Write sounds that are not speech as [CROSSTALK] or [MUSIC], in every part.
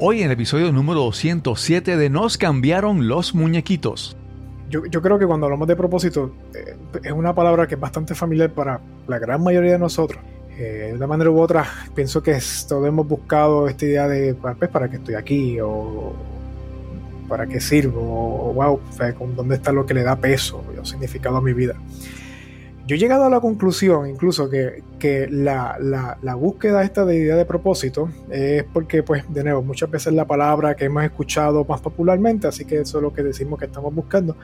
Hoy en el episodio número 207 de Nos cambiaron los muñequitos. Yo, creo que cuando hablamos de propósito, eh, es una palabra que es bastante familiar para la gran mayoría de nosotros. Eh, de una manera u otra, pienso que todos hemos buscado esta idea de pues, para qué estoy aquí o para qué sirvo o wow, dónde está lo que le da peso o significado a mi vida. Yo he llegado a la conclusión, incluso, que, la, búsqueda esta de idea de propósito es porque, pues, de nuevo, muchas veces la palabra que hemos escuchado más popularmente, así que eso es lo que decimos que estamos buscando.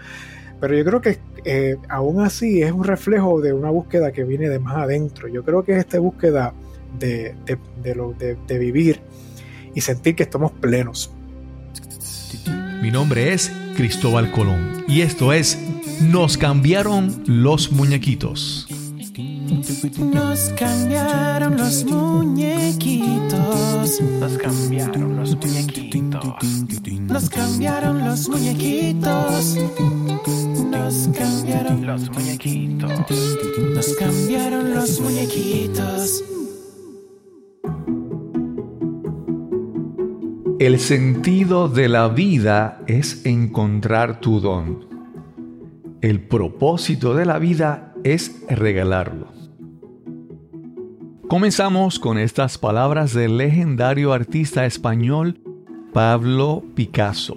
Pero yo creo que eh, aún así es un reflejo de una búsqueda que viene de más adentro. Yo creo que es esta búsqueda de, de vivir y sentir que estamos plenos. Mi nombre es Cristóbal Colón y esto es Nos cambiaron los muñequitos. Nos cambiaron los muñequitos. Nos cambiaron los muñequitos. Nos cambiaron los muñequitos. Nos cambiaron los muñequitos. Nos cambiaron los muñequitos. El sentido de la vida es encontrar tu don. El propósito de la vida es regalarlo. Comenzamos con estas palabras del legendario artista español Pablo Picasso.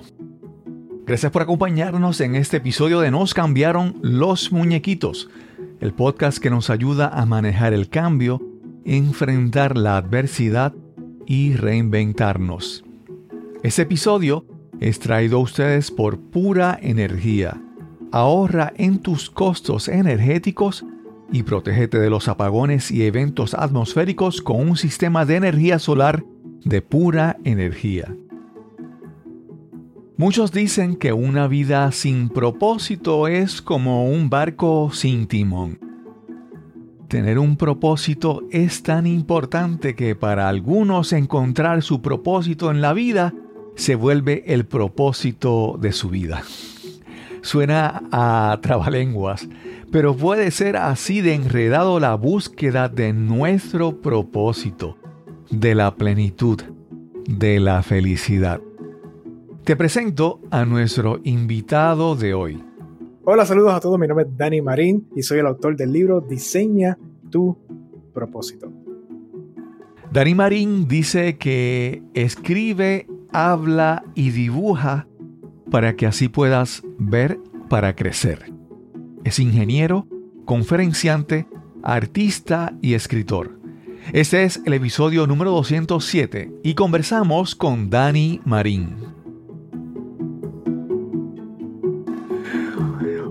Gracias por acompañarnos en este episodio de Nos cambiaron los muñequitos, el podcast que nos ayuda a manejar el cambio, enfrentar la adversidad y reinventarnos. Este episodio es traído a ustedes por pura energía. Ahorra en tus costos energéticos y protégete de los apagones y eventos atmosféricos con un sistema de energía solar de pura energía. Muchos dicen que una vida sin propósito es como un barco sin timón. Tener un propósito es tan importante que para algunos encontrar su propósito en la vida se vuelve el propósito de su vida. Suena a trabalenguas, pero puede ser así de enredado la búsqueda de nuestro propósito, de la plenitud, de la felicidad. Te presento a nuestro invitado de hoy. Hola, saludos a todos. Mi nombre es Dani Marín y soy el autor del libro Diseña tu propósito. Dani Marín dice que escribe habla y dibuja para que así puedas ver para crecer. Es ingeniero, conferenciante, artista y escritor. Este es el episodio número 207 y conversamos con Dani Marín.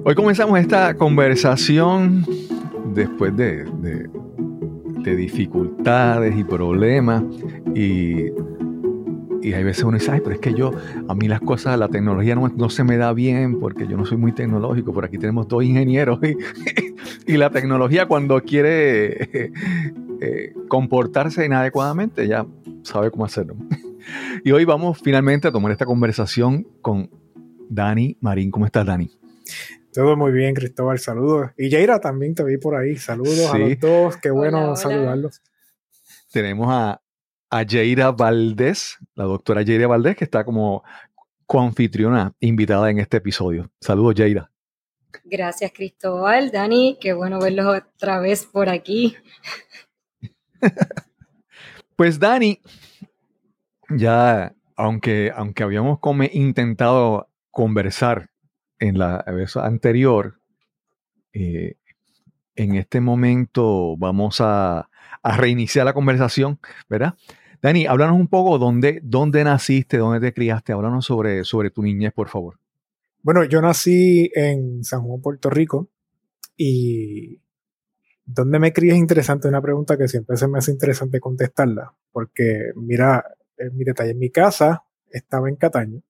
Hoy comenzamos esta conversación después de, de dificultades y problemas y y hay veces uno dice, ay, pero es que yo, a mí las cosas, la tecnología no, se me da bien porque yo no soy muy tecnológico. Por aquí tenemos dos ingenieros y, [LAUGHS] la tecnología cuando quiere eh, comportarse inadecuadamente ya sabe cómo hacerlo. [LAUGHS] y hoy vamos finalmente a tomar esta conversación con Dani Marín. ¿Cómo estás, Dani? Todo muy bien, Cristóbal. Saludos. Y Jaira también te vi por ahí. Saludos a los dos. Qué bueno saludarlos. Tenemos a, a Jaira Valdés, la doctora Jaira Valdés, que está como coanfitriona invitada en este episodio. Saludos, Jaira. Gracias, Cristóbal. Dani, qué bueno verlos otra vez por aquí. [LAUGHS] pues Dani, ya, aunque, aunque habíamos intentado conversar en la vez anterior, eh, en este momento vamos a, a, reiniciar la conversación, ¿verdad? Dani, háblanos un poco dónde, dónde naciste, dónde te criaste. Háblanos sobre, sobre tu niñez, por favor. Bueno, yo nací en San Juan, Puerto Rico. Y dónde me crié es interesante, una pregunta que siempre se me hace interesante contestarla. Porque, mira, eh, mi detalle, en mi casa estaba en Cataño,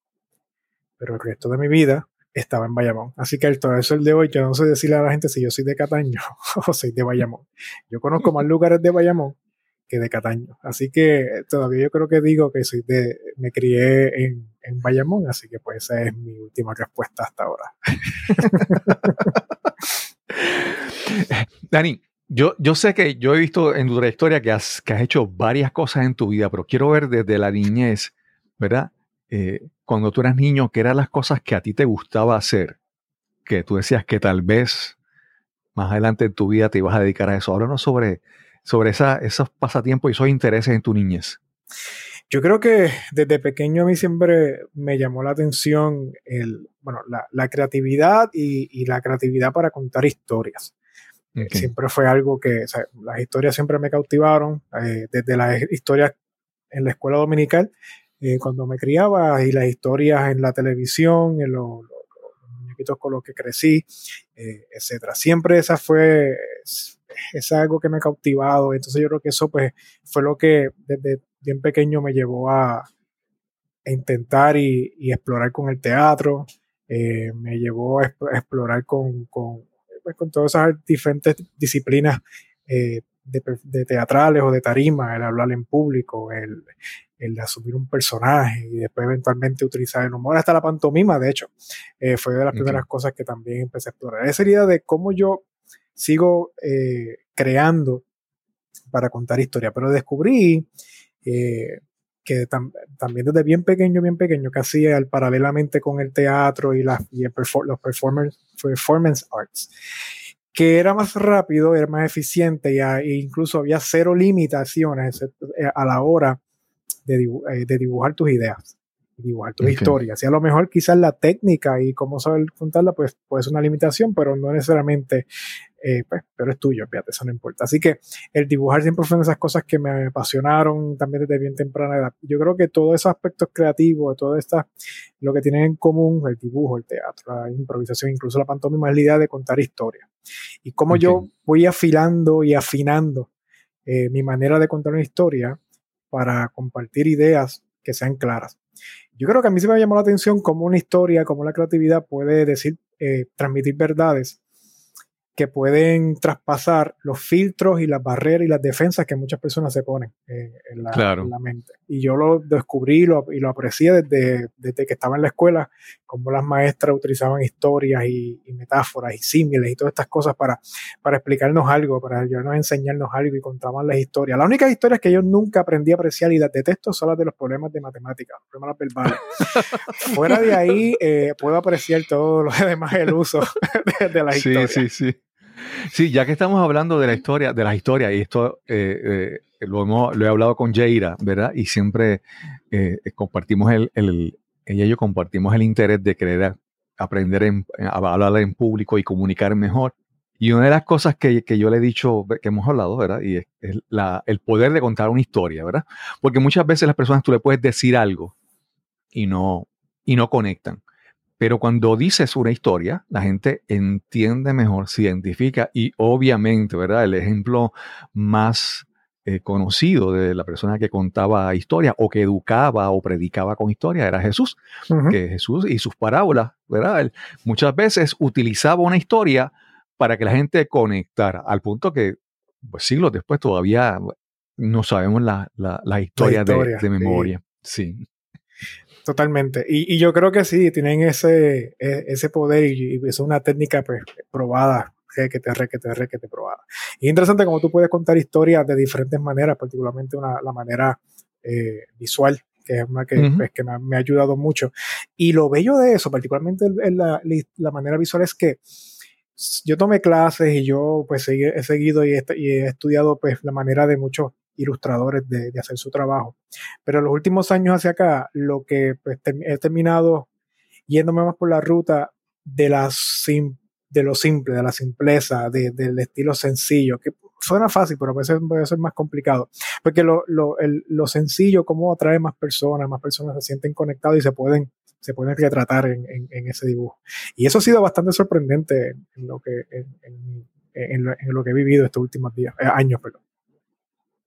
pero el resto de mi vida estaba en Bayamón. Así que todo eso el de hoy, yo no sé decirle a la gente si yo soy de Cataño [LAUGHS] o soy de Bayamón. Yo conozco más [LAUGHS] lugares de Bayamón de Cataño. Así que todavía yo creo que digo que soy de, me crié en, en Bayamón, así que pues esa es mi última respuesta hasta ahora. [LAUGHS] Dani, yo, yo sé que yo he visto en tu trayectoria que has, que has hecho varias cosas en tu vida, pero quiero ver desde la niñez, ¿verdad? Eh, cuando tú eras niño, ¿qué eran las cosas que a ti te gustaba hacer? Que tú decías que tal vez más adelante en tu vida te ibas a dedicar a eso. Háblanos sobre, sobre esa, esos pasatiempos y esos intereses en tu niñez. Yo creo que desde pequeño a mí siempre me llamó la atención el, bueno, la, la creatividad y, y, la creatividad para contar historias. Okay. Siempre fue algo que, o sea, las historias siempre me cautivaron, eh, desde las historias en la escuela dominical, eh, cuando me criaba, y las historias en la televisión, en los, los, los muñequitos con los que crecí, eh, etcétera. Siempre esa fue, es algo que me ha cautivado, entonces yo creo que eso pues fue lo que desde bien pequeño me llevó a, a intentar y, y, explorar con el teatro, eh, me llevó a, explorar con, con, pues, con, todas esas diferentes disciplinas eh, de, de, teatrales o de tarima, el hablar en público, el, el asumir un personaje y después eventualmente utilizar el humor, hasta la pantomima, de hecho, eh, fue de las okay. primeras cosas que también empecé a explorar. Esa idea de cómo yo sigo eh, creando para contar historia, pero descubrí eh, que tam también desde bien pequeño, bien pequeño, que hacía el, paralelamente con el teatro y, la, y el perfor los performance, performance arts, que era más rápido, era más eficiente y e incluso había cero limitaciones eh, a la hora de dibujar tus ideas dibujar tus okay. historias. Y a lo mejor quizás la técnica y cómo saber contarla, pues puede ser una limitación, pero no necesariamente, eh, pues, pero es tuyo, fíjate, eso no importa. Así que el dibujar siempre fue una de esas cosas que me apasionaron también desde bien temprana edad. Yo creo que todos esos aspectos creativos, todo esto, lo que tienen en común, el dibujo, el teatro, la improvisación, incluso la pantomima, es la idea de contar historias. Y cómo okay. yo voy afilando y afinando eh, mi manera de contar una historia para compartir ideas que sean claras. Yo creo que a mí se me llamó la atención cómo una historia, cómo la creatividad puede decir, eh, transmitir verdades que pueden traspasar los filtros y las barreras y las defensas que muchas personas se ponen en, la, claro. en, la, mente. Y yo lo descubrí lo, y lo aprecié desde, desde, que estaba en la escuela, cómo las maestras utilizaban historias y, y, metáforas y símiles y todas estas cosas para, para explicarnos algo, para ayudarnos a enseñarnos algo y contaban las historias. Las únicas historias que yo nunca aprendí a apreciar y las detesto son las de los problemas de matemáticas, los problemas verbales. [LAUGHS] Fuera de ahí, eh, puedo apreciar todo lo demás, el uso [LAUGHS] de, de las sí, historias. Sí, sí, sí. Sí, ya que estamos hablando de la historia, de las historias, y esto eh, eh, lo, hemos, lo he hablado con Jaira, ¿verdad? Y siempre eh, compartimos el, el, ella y yo compartimos el interés de querer aprender en, a hablar en público y comunicar mejor. Y una de las cosas que, que yo le he dicho, que hemos hablado, ¿verdad? Y es, es la, el poder de contar una historia, ¿verdad? Porque muchas veces las personas tú le puedes decir algo y no, y no conectan. Pero cuando dices una historia, la gente entiende mejor, se identifica y obviamente, ¿verdad? El ejemplo más eh, conocido de la persona que contaba historia o que educaba o predicaba con historia era Jesús. Uh -huh. Que Jesús y sus parábolas, ¿verdad? Él muchas veces utilizaba una historia para que la gente conectara, al punto que pues, siglos después todavía no sabemos la, la, la historia, la historia de, de, memoria. sí. sí. Totalmente. Y, y, yo creo que sí, tienen ese, e, ese poder y, y es una técnica pues, probada, que te re, que te re, que te probada. Y es interesante como tú puedes contar historias de diferentes maneras, particularmente una, la manera eh, visual, que es una que, uh -huh. pues, que me, me, ha ayudado mucho. Y lo bello de eso, particularmente en la, la manera visual, es que yo tomé clases y yo pues he seguido y he, y he estudiado pues la manera de muchos ilustradores de, hacer su trabajo. Pero en los últimos años hacia acá, lo que pues, he terminado yéndome más por la ruta de, la de lo simple, de la simpleza, de, del estilo sencillo, que suena fácil, pero a veces puede ser más complicado. Porque lo, lo, el, lo sencillo, cómo atrae más personas, más personas se sienten conectados y se pueden se pueden retratar en, ese dibujo. Y eso ha sido bastante sorprendente en lo que, en, lo, que he vivido estos últimos días, eh, años, perdón.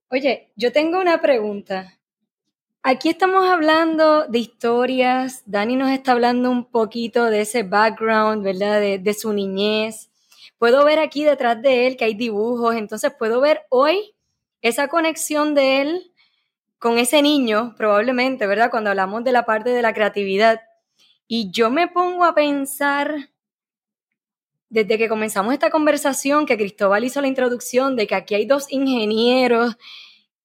Oye, yo tengo una pregunta. Aquí estamos hablando de historias, Dani nos está hablando un poquito de ese background, ¿verdad? De, de, su niñez. Puedo ver aquí detrás de él que hay dibujos, entonces puedo ver hoy esa conexión de él con ese niño, probablemente, ¿verdad? Cuando hablamos de la parte de la creatividad. Y yo me pongo a pensar, desde que comenzamos esta conversación, que Cristóbal hizo la introducción de que aquí hay dos ingenieros,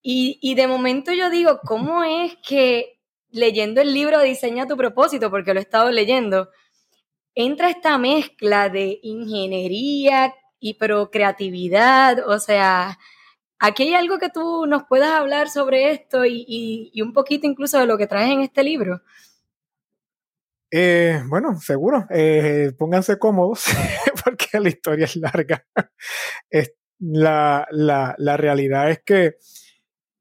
y, de momento yo digo, ¿cómo es que leyendo el libro Diseña tu propósito, porque lo he estado leyendo, entra esta mezcla de ingeniería y pero creatividad, o sea, aquí hay algo que tú nos puedas hablar sobre esto y, y, y un poquito incluso de lo que traes en este libro. Eh, bueno, seguro. Eh, pónganse cómodos [LAUGHS] porque la historia es larga. Es, la, la, la, realidad es que,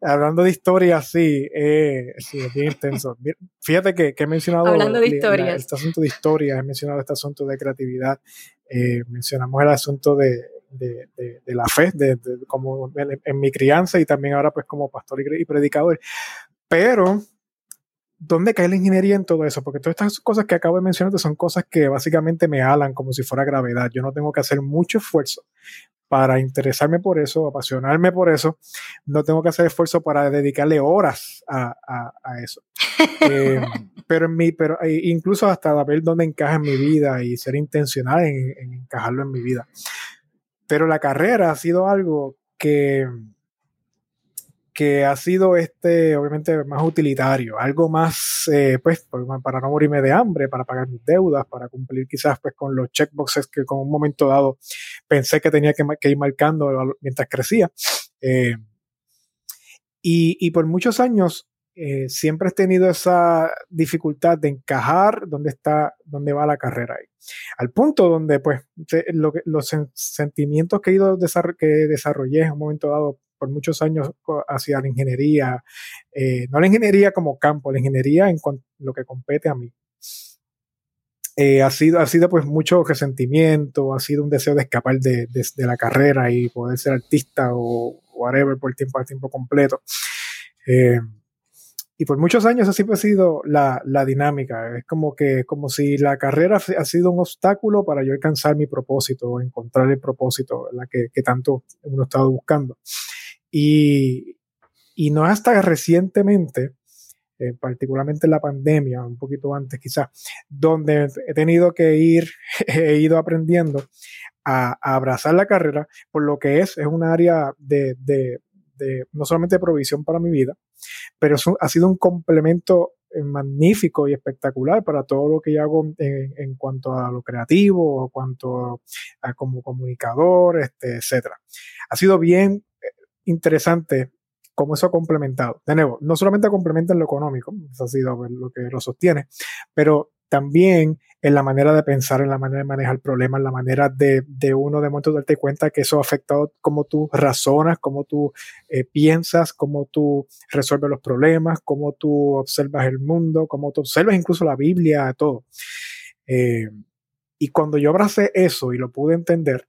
hablando de historia, sí, eh, sí, es bien intenso. Fíjate que, que he mencionado hablando de historias. Este asunto de historia, he mencionado este asunto de creatividad, eh, mencionamos el asunto de, de, de, de la fe, de, como en, en, mi crianza y también ahora pues como pastor y, y predicador. Pero ¿dónde cae la ingeniería en todo eso? Porque todas estas cosas que acabo de mencionar son cosas que básicamente me alan como si fuera gravedad. Yo no tengo que hacer mucho esfuerzo para interesarme por eso, apasionarme por eso. No tengo que hacer esfuerzo para dedicarle horas a, a, a eso. [LAUGHS] eh, pero en mi, pero eh, incluso hasta ver dónde encaja en mi vida y ser intencional en, en encajarlo en mi vida. Pero la carrera ha sido algo que, que ha sido este, obviamente, más utilitario, algo más, eh, pues, para no morirme de hambre, para pagar mis deudas, para cumplir quizás, pues, con los checkboxes que con un momento dado pensé que tenía que, ir marcando mientras crecía. Eh, y, y, por muchos años eh, siempre he tenido esa dificultad de encajar dónde está, dónde va la carrera ahí. Al punto donde, pues, los sentimientos que he ido que desarrollé en un momento dado por muchos años hacia la ingeniería, eh, no la ingeniería como campo, la ingeniería en lo que compete a mí. Eh, ha, sido, ha sido pues mucho resentimiento, ha sido un deseo de escapar de, de, de la carrera y poder ser artista o whatever por tiempo a tiempo completo. Eh, y por muchos años así ha sido la, la, dinámica. Es como que, como si la carrera ha sido un obstáculo para yo alcanzar mi propósito, encontrar el propósito la que, que tanto uno ha estado buscando. Y, y no hasta recientemente, eh, particularmente en la pandemia, un poquito antes quizás, donde he tenido que ir, [LAUGHS] he ido aprendiendo a, abrazar la carrera por lo que es, es un área de, de, de no solamente provisión para mi vida, pero un, ha sido un complemento magnífico y espectacular para todo lo que yo hago en, en cuanto a lo creativo, en cuanto a como comunicador, este, etcétera. Ha sido bien interesante cómo eso ha complementado. De nuevo, no solamente complementa en lo económico, eso ha sido lo que lo sostiene, pero también en la manera de pensar, en la manera de manejar problemas, en la manera de, de uno de momento darte cuenta que eso ha afectado cómo tú razonas, cómo tú eh, piensas, cómo tú resuelves los problemas, cómo tú observas el mundo, cómo tú observas incluso la Biblia, todo. Eh, y cuando yo abracé eso y lo pude entender,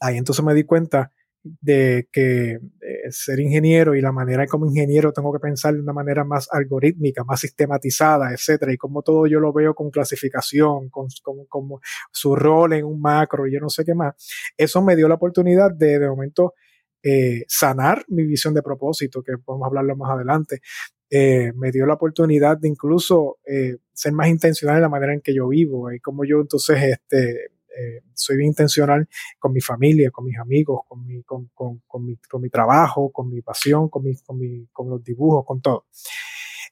ahí entonces me di cuenta de que eh, ser ingeniero y la manera como ingeniero tengo que pensar de una manera más algorítmica, más sistematizada, etcétera, y como todo yo lo veo con clasificación, con, con, su rol en un macro yo no sé qué más, eso me dio la oportunidad de de momento eh, sanar mi visión de propósito, que podemos hablarlo más adelante. Eh, me dio la oportunidad de incluso ser más intencional en la manera en que yo vivo y como yo entonces este, eh, soy bien intencional con mi familia, con mis amigos, con mi, con, con, con mi, con mi trabajo, con mi pasión, con, mi, mi, con los dibujos, con todo.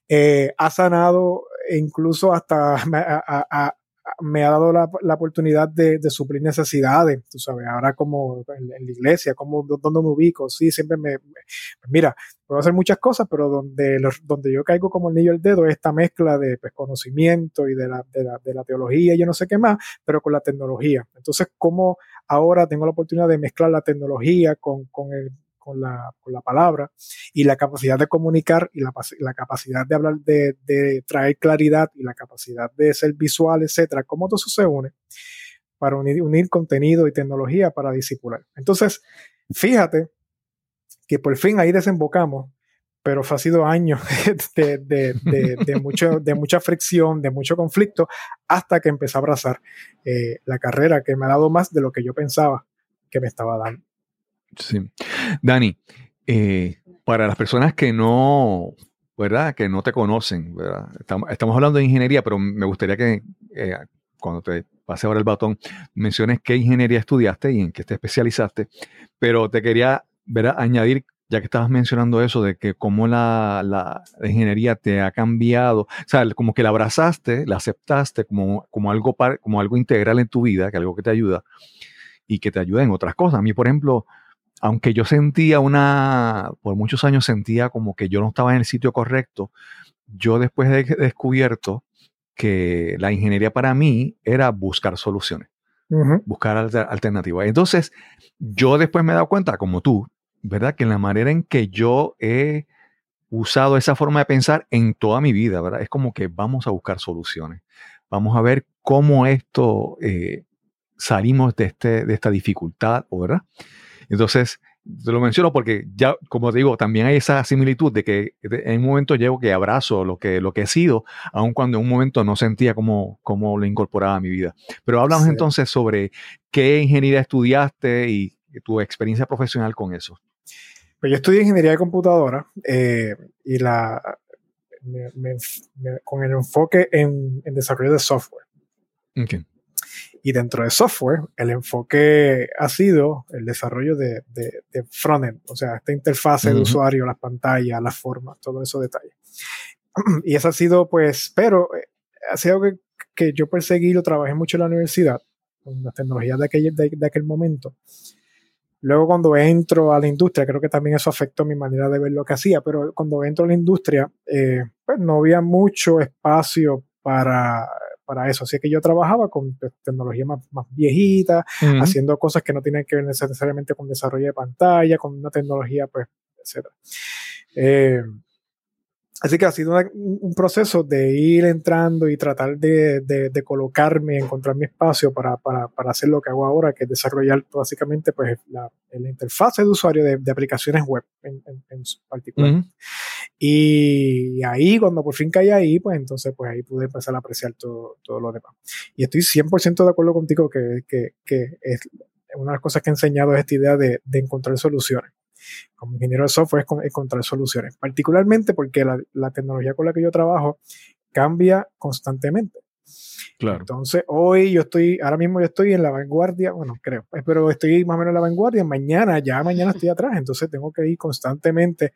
Eh, ha sanado incluso hasta [LAUGHS] me ha dado la, la oportunidad de, de, suplir necesidades, tú sabes, ahora como en, la iglesia, como donde me ubico, sí, siempre me, mira, puedo hacer muchas cosas, pero donde, donde yo caigo como el niño el dedo es esta mezcla de pues, conocimiento y de la, de, la, de la teología y yo no sé qué más, pero con la tecnología. Entonces, ¿cómo ahora tengo la oportunidad de mezclar la tecnología con, con el con la, con la, palabra y la capacidad de comunicar y la, la capacidad de hablar, de, de, traer claridad y la capacidad de ser visual, etcétera, cómo todo eso se une para unir, unir contenido y tecnología para discipular. Entonces, fíjate que por fin ahí desembocamos, pero ha sido años [LAUGHS] de, de, de, de, mucho, de mucha fricción, de mucho conflicto, hasta que empecé a abrazar eh, la carrera que me ha dado más de lo que yo pensaba que me estaba dando. Sí. Dani, eh, para las personas que no, ¿verdad? Que no te conocen. Estamos, estamos hablando de ingeniería, pero me gustaría que eh, cuando te pase ahora el batón, menciones qué ingeniería estudiaste y en qué te especializaste. Pero te quería, ¿verdad? Añadir ya que estabas mencionando eso de que cómo la, la ingeniería te ha cambiado, o sea, como que la abrazaste, la aceptaste como, como, algo, par- como algo integral en tu vida, que algo que te ayuda y que te ayuda en otras cosas. A mí, por ejemplo, aunque yo sentía una, por muchos años sentía como que yo no estaba en el sitio correcto, yo después he descubierto que la ingeniería para mí era buscar soluciones buscar alter- alternativas. Entonces, yo después me he dado cuenta, como tú, ¿verdad? Que en la manera en que yo he usado esa forma de pensar en toda mi vida, ¿verdad? Es como que vamos a buscar soluciones. Vamos a ver cómo esto eh, salimos de, este, de esta dificultad, ¿o ¿verdad? Entonces, te lo menciono porque ya, como te digo, también hay esa similitud de que en un momento llego que abrazo lo que, lo que he sido, aun cuando en un momento no sentía cómo, cómo lo incorporaba a mi vida. Pero háblanos Sí. entonces sobre qué ingeniería estudiaste y tu experiencia profesional con eso. Pues yo estudié ingeniería de computadora eh, y la me- me- me- con el enfoque en, en desarrollo de software. Ok. Y dentro de software, el enfoque ha sido el desarrollo de, de, de frontend, o sea, esta interfase de Ujú. usuario, las pantallas, las formas, todos esos detalles. [CLEARS THROAT] Y eso ha sido, pues, pero eh, ha sido algo que, que yo perseguí, lo trabajé mucho en la universidad, con las tecnologías de aquel, de, de aquel momento. Luego cuando entro a la industria, creo que también eso afectó mi manera de ver lo que hacía, pero cuando entro a la industria, eh, pues no había mucho espacio para, para eso. Así que yo trabajaba con tecnología más, más viejita, haciendo cosas que no tienen que ver necesariamente con desarrollo de pantalla, con una tecnología, pues, etc. Eh, así que ha sido una- un proceso de ir entrando y tratar de, de- de colocarme, encontrar mi espacio para, para- para hacer lo que hago ahora, que es desarrollar básicamente pues, la, la interfase de usuario de, de aplicaciones web en, en- en particular. Ujú. Y ahí, cuando por fin caí ahí, pues entonces pues ahí pude empezar a apreciar todo, todo lo demás. Y estoy 100% de acuerdo contigo que, que, que es una de las cosas que he enseñado es esta idea de, de encontrar soluciones. Como ingeniero de software es con- encontrar soluciones, particularmente porque la, la tecnología con la que yo trabajo cambia constantemente. Claro. Entonces, hoy yo estoy, ahora mismo yo estoy en la vanguardia, bueno, creo, eh, pero estoy más o menos en la vanguardia, mañana, ya mañana estoy atrás, entonces tengo que ir constantemente.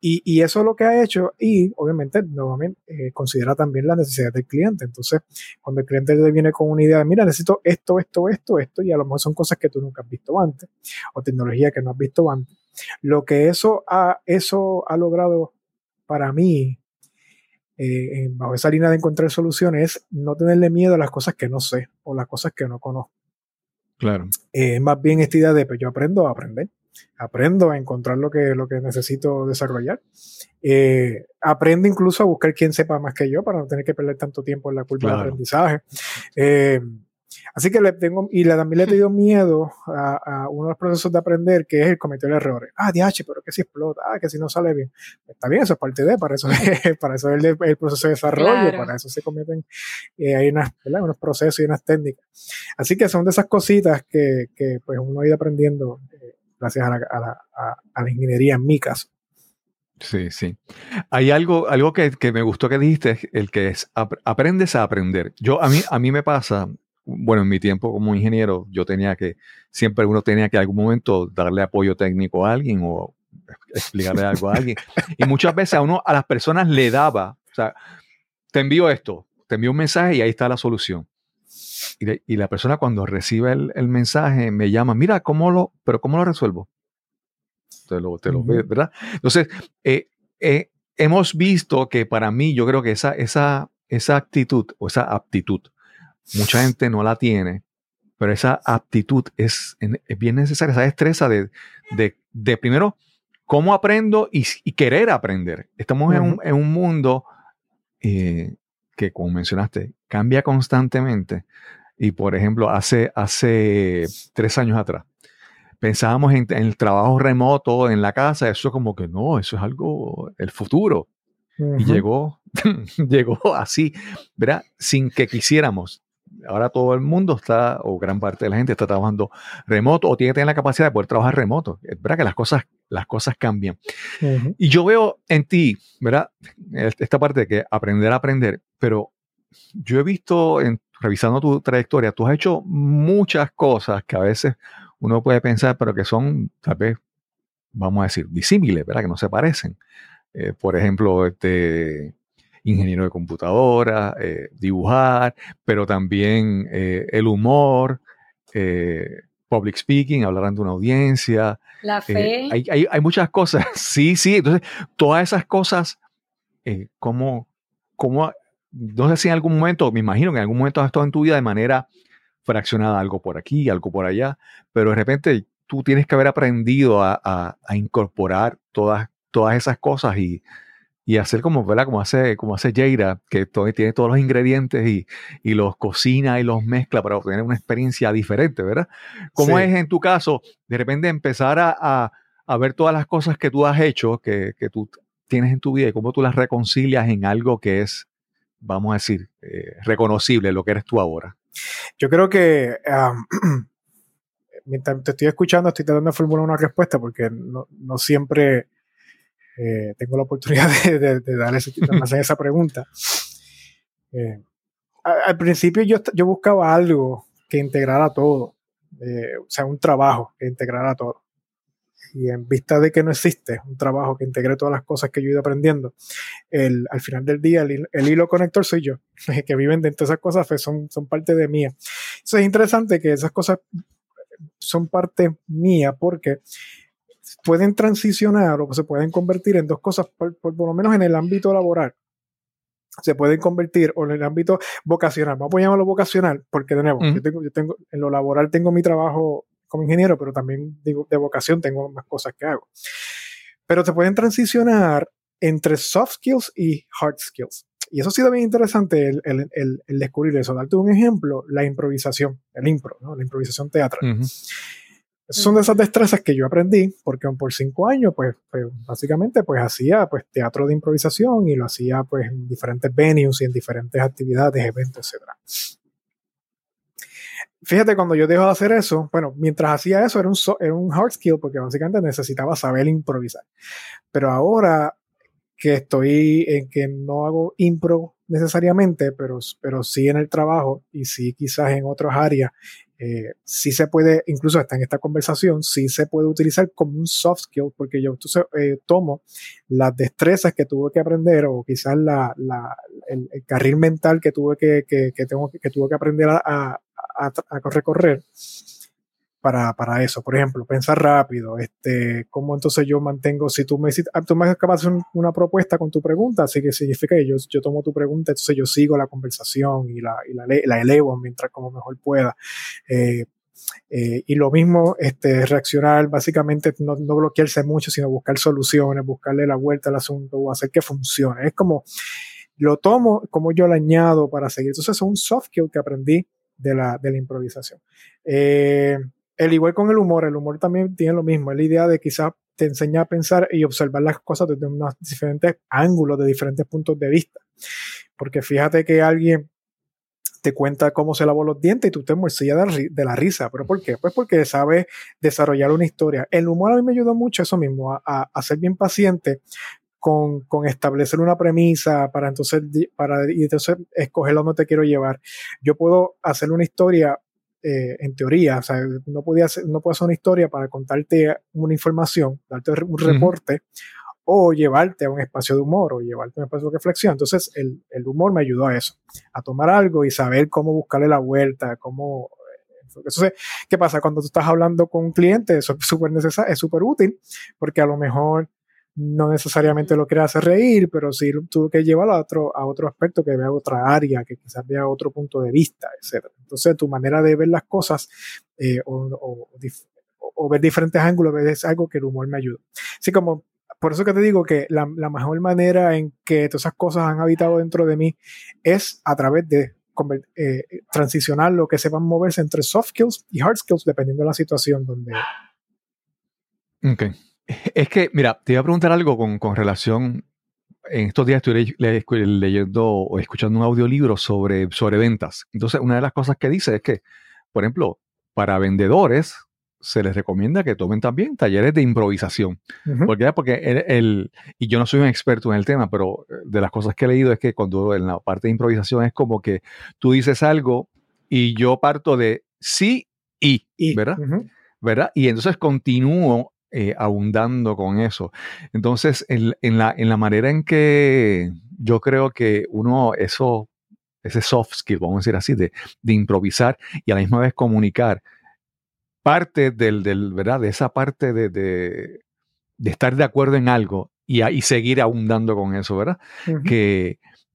Y, y eso es lo que ha hecho, y obviamente, nuevamente, eh, considera también la necesidad del cliente. Entonces, cuando el cliente te viene con una idea de, mira, necesito esto, esto, esto, esto, y a lo mejor son cosas que tú nunca has visto antes, o tecnología que no has visto antes. Lo que eso ha, eso ha logrado para mí, eh, bajo esa línea de encontrar soluciones, es no tenerle miedo a las cosas que no sé o las cosas que no conozco. Claro. Eh, es más bien esta idea de, pues yo aprendo a aprender, aprendo a encontrar lo que, lo que necesito desarrollar. Eh, aprendo incluso a buscar quien sepa más que yo para no tener que perder tanto tiempo en la curva Claro. de aprendizaje. Eh, así que le tengo, y le, también le he [LAUGHS] tenido miedo a, a uno de los procesos de aprender, que es el cometer errores. Ah, DH, pero que si explota, ah, que si no sale bien. Está bien, eso es parte de, para eso, [LAUGHS] para eso es el, el proceso de desarrollo, Claro. para eso se cometen, eh, hay unas, ¿verdad? unos procesos y unas técnicas. Así que son de esas cositas que, que pues uno ha ido aprendiendo eh, gracias a la, a, la, a la ingeniería en mi caso. Sí, sí. Hay algo, algo que, que me gustó que dijiste, el que es ap- aprendes a aprender. Yo, a mí, a mí me pasa, bueno, en mi tiempo como ingeniero, yo tenía que, siempre uno tenía que en algún momento darle apoyo técnico a alguien o explicarle algo a alguien. Y muchas veces a uno, a las personas le daba, o sea, te envío esto, te envío un mensaje y ahí está la solución. Y, de- y la persona cuando recibe el, el mensaje me llama, mira, ¿cómo lo, pero cómo lo resuelvo? Te lo, te lo ve, ¿verdad? Entonces, eh, eh, hemos visto que para mí, yo creo que esa, esa, esa actitud o esa aptitud, mucha gente no la tiene, pero esa aptitud es, en- es bien necesaria, esa destreza de, de, de primero, cómo aprendo y, y querer aprender. Estamos en, un, Ujú. en un mundo eh, que, como mencionaste, cambia constantemente. Y, por ejemplo, hace, hace tres años atrás, pensábamos en, en el trabajo remoto en la casa, eso como que no, eso es algo, el futuro. Y llegó, [LAUGHS] llegó así, ¿verdad? Sin que quisiéramos. Ahora todo el mundo está, o gran parte de la gente está trabajando remoto o tiene que tener la capacidad de poder trabajar remoto. Es verdad que las cosas, las cosas cambian. Ujú. Y yo veo en ti, ¿verdad? Esta parte de que aprender a aprender, pero yo he visto, en, revisando tu trayectoria, tú has hecho muchas cosas que a veces uno puede pensar, pero que son tal vez vamos a decir, disímiles, ¿verdad? Que no se parecen. Eh, por ejemplo, este ingeniero de computadora, eh, dibujar, pero también eh, el humor, public speaking, hablar ante una audiencia. La fe. Hay, hay, hay, muchas cosas. [LAUGHS] Sí, sí. Entonces, todas esas cosas, ¿cómo, ¿cómo, no sé si en algún momento, me imagino que en algún momento has estado en tu vida de manera fraccionada, algo por aquí, algo por allá, pero de repente tú tienes que haber aprendido a, a, incorporar todas, todas esas cosas y, y, hacer como, ¿verdad? Como hace, como hace Jaira, que todo, tiene todos los ingredientes y, y, los cocina y los mezcla para obtener una experiencia diferente, ¿verdad? ¿Cómo es en tu caso de repente empezar a, a, ver todas las cosas que tú has hecho, que, que, tú tienes en tu vida y cómo tú las reconcilias en algo que es, vamos a decir, eh, reconocible, lo que eres tú ahora? Yo creo que [CLEARS THROAT] mientras te estoy escuchando, estoy tratando de formular una respuesta porque no, siempre eh, tengo la oportunidad [LAUGHS] de, dar ese, hacer esa pregunta. Eh, al principio yo, yo buscaba algo que integrara todo, eh, o sea, un trabajo que integrara todo. Y en vista de que no existe un trabajo que integre todas las cosas que yo he ido aprendiendo, el, al final del día el, hilo conector soy yo, [LAUGHS] que viven dentro de esas cosas pues son, son parte de mí. Eso es interesante que esas cosas son parte mía porque pueden transicionar o se pueden convertir en dos cosas, por, lo menos en el ámbito laboral. Se pueden convertir o en el ámbito vocacional. Vamos a llamarlo vocacional porque, de nuevo, yo, tengo, yo tengo, en lo laboral tengo mi trabajo como ingeniero, pero también digo, de vocación tengo más cosas que hago. Pero se pueden transicionar entre soft skills y hard skills. Y eso ha sido bien interesante el, el, el, descubrir eso. Darte un ejemplo, la improvisación, el impro, ¿no? la improvisación teatral. Son de esas destrezas que yo aprendí porque por cinco años, pues, pues, básicamente, pues hacía pues teatro de improvisación y lo hacía pues en diferentes venues y en diferentes actividades, eventos, etc. Fíjate, cuando yo dejo de hacer eso, bueno, mientras hacía eso era un, era un hard skill porque básicamente necesitaba saber improvisar. Pero ahora que estoy en que no hago impro necesariamente, pero, pero sí en el trabajo y sí quizás en otras áreas, eh, sí se puede, incluso hasta en esta conversación, sí se puede utilizar como un soft skill, porque yo entonces eh, tomo las destrezas que tuve que aprender o quizás la, la, el, carril mental que tuve que, que, que tengo, que tuve que aprender a, a, a recorrer para, para, eso. Por ejemplo, pensar rápido, este, cómo entonces yo mantengo, si tú me, si, tú me acabas de hacer una propuesta con tu pregunta, así que significa que yo, yo tomo tu pregunta, entonces yo sigo la conversación y la, y la, la elevo mientras como mejor pueda. Eh, eh, y lo mismo, este, reaccionar, básicamente no, no bloquearse mucho, sino buscar soluciones, buscarle la vuelta al asunto o hacer que funcione. Es como, lo tomo, como yo lo añado para seguir. Entonces es un soft skill que aprendí de la, de la improvisación. Eh, el igual con el humor, el humor también tiene lo mismo, es la idea de quizás te enseña a pensar y observar las cosas desde unos diferentes ángulos, de diferentes puntos de vista. Porque fíjate que alguien te cuenta cómo se lavó los dientes y tú te morcillas de, la risa. ¿Pero por qué? Pues porque sabe desarrollar una historia. El humor a mí me ayudó mucho eso mismo, a, ser bien paciente con, con, establecer una premisa para entonces, para, y entonces escoger dónde te quiero llevar. Yo puedo hacer una historia eh, en teoría, o sea, no, podía hacer, no puedo hacer una historia para contarte una información, darte un reporte, o llevarte a un espacio de humor, o llevarte a un espacio de reflexión. Entonces, el, el, humor me ayudó a eso, a tomar algo y saber cómo buscarle la vuelta, cómo... Entonces, ¿qué pasa? Cuando tú estás hablando con un cliente, eso es súper necesario, es súper útil, porque a lo mejor no necesariamente lo quiere hacer reír, pero sí tú que lleva a otro, a otro aspecto, que vea otra área, que quizás vea otro punto de vista, etc. Entonces, tu manera de ver las cosas eh, o, ver diferentes ángulos es algo que el humor me ayuda. Así como, por eso que te digo que la, mejor manera en que todas esas cosas han habitado dentro de mí es a través de eh, transicionar lo que sepan moverse entre soft skills y hard skills, dependiendo de la situación donde... Okay. Es que, mira, te iba a preguntar algo con, con relación. En estos días estoy leyendo o escuchando un audiolibro sobre, sobre ventas. Entonces, una de las cosas que dice es que, por ejemplo, para vendedores se les recomienda que tomen también talleres de improvisación. ¿Por qué? Porque el, y yo no soy un experto en el tema, pero de las cosas que he leído es que cuando en la parte de improvisación es como que tú dices algo y yo parto de sí y, ¿verdad? ¿verdad? Y entonces continúo eh, abundando con eso. Entonces, en, en, la, en la manera en que yo creo que uno, eso, ese soft skill, vamos a decir así, de, de improvisar y a la misma vez comunicar, parte del, del ¿verdad? De esa parte de, de, de estar de acuerdo en algo y, y seguir abundando con eso, ¿verdad?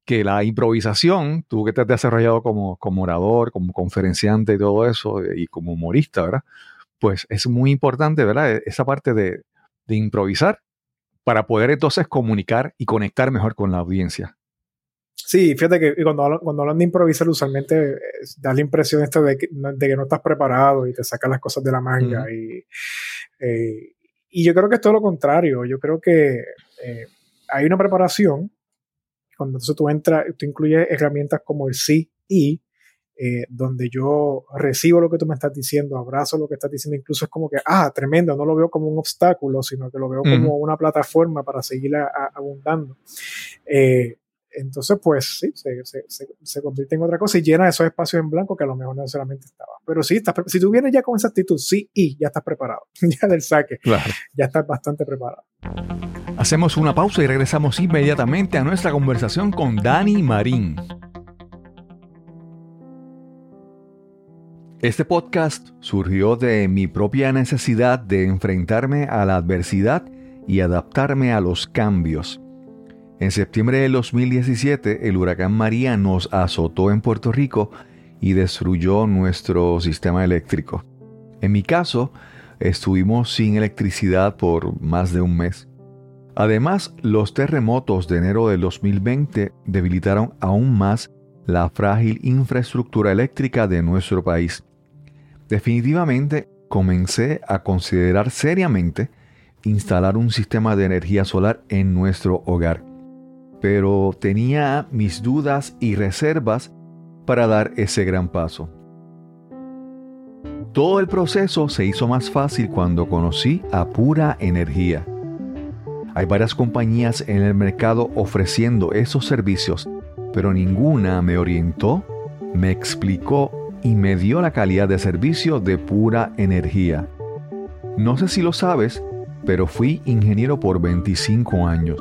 Que la improvisación, tú que te has desarrollado como, como orador, como conferenciante y todo eso, eh, y como humorista, ¿verdad? Pues es muy importante, ¿verdad? E- Esa parte de, de improvisar para poder entonces comunicar y conectar mejor con la audiencia. Sí, fíjate que cuando hablan, cuando hablan de improvisar, usualmente eh, da la impresión esta de que, no- de que no estás preparado y te sacas las cosas de la manga. Y, eh, y yo creo que es todo lo contrario. Yo creo que eh, hay una preparación. Cuando entonces tú entras, tú incluyes herramientas como el sí y, eh, donde yo recibo lo que tú me estás diciendo, abrazo lo que estás diciendo, incluso es como que, ah, tremendo, no lo veo como un obstáculo, sino que lo veo como una plataforma para seguir a- a- abundando. Eh, entonces, pues sí, se, se, se, se convierte en otra cosa y llena esos espacios en blanco que a lo mejor no necesariamente estaban. Pero sí, estás, si tú vienes ya con esa actitud, sí, y ya estás preparado, [LAUGHS] ya del saque, Claro. ya estás bastante preparado. Hacemos una pausa y regresamos inmediatamente a nuestra conversación con Dani Marín. Este podcast surgió de mi propia necesidad de enfrentarme a la adversidad y adaptarme a los cambios. En septiembre del 2017, el huracán María nos azotó en Puerto Rico y destruyó nuestro sistema eléctrico. En mi caso, estuvimos sin electricidad por más de un mes. Además, los terremotos de enero del 2020 debilitaron aún más la frágil infraestructura eléctrica de nuestro país. Definitivamente comencé a considerar seriamente instalar un sistema de energía solar en nuestro hogar, pero tenía mis dudas y reservas para dar ese gran paso. Todo el proceso se hizo más fácil cuando conocí a Pura Energía. Hay varias compañías en el mercado ofreciendo esos servicios, pero ninguna me orientó, me explicó y me dio la calidad de servicio de pura energía. No sé si lo sabes, pero fui ingeniero por 25 años,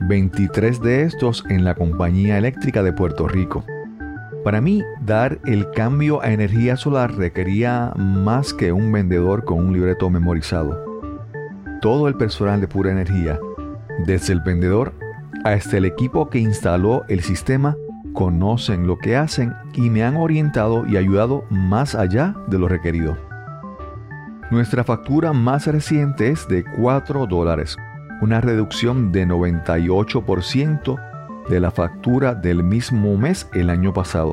23 de estos en la Compañía Eléctrica de Puerto Rico. Para mí, dar el cambio a energía solar requería más que un vendedor con un libreto memorizado todo el personal de Pura Energía, desde el vendedor hasta el equipo que instaló el sistema, conocen lo que hacen y me han orientado y ayudado más allá de lo requerido. Nuestra factura más reciente es de 4 dólares, una reducción de 98% de la factura del mismo mes el año pasado.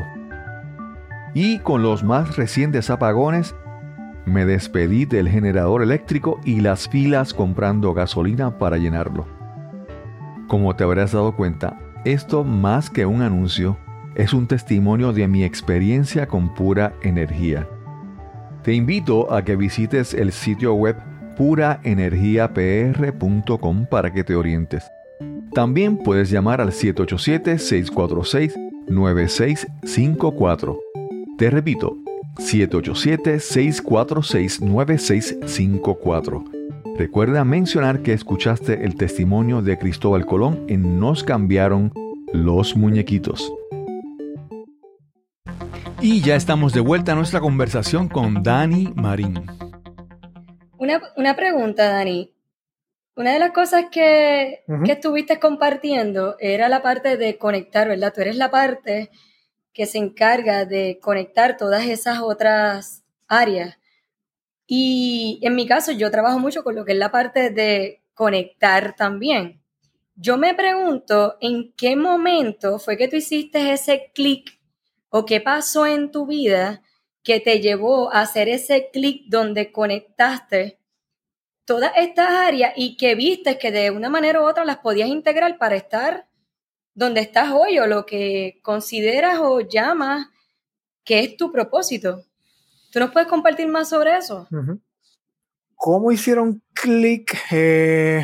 Y con los más recientes apagones, me despedí del generador eléctrico y las filas comprando gasolina para llenarlo. Como te habrás dado cuenta, esto más que un anuncio es un testimonio de mi experiencia con pura energía. Te invito a que visites el sitio web puraenergiapr.com para que te orientes. También puedes llamar al 787-646-9654. Te repito, 787-646-9654. Recuerda mencionar que escuchaste el testimonio de Cristóbal Colón en Nos cambiaron los muñequitos. Y ya estamos de vuelta a nuestra conversación con Dani Marín. Una, una pregunta, Dani. Una de las cosas que, que estuviste compartiendo era la parte de conectar, ¿verdad? Tú eres la parte que se encarga de conectar todas esas otras áreas. Y en mi caso, yo trabajo mucho con lo que es la parte de conectar también. Yo me pregunto en qué momento fue que tú hiciste ese clic o qué pasó en tu vida que te llevó a hacer ese clic donde conectaste todas estas áreas y que viste que de una manera u otra las podías integrar para estar donde estás hoy o lo que consideras o llamas que es tu propósito. ¿Tú nos puedes compartir más sobre eso? ¿Cómo hicieron clic? Eh,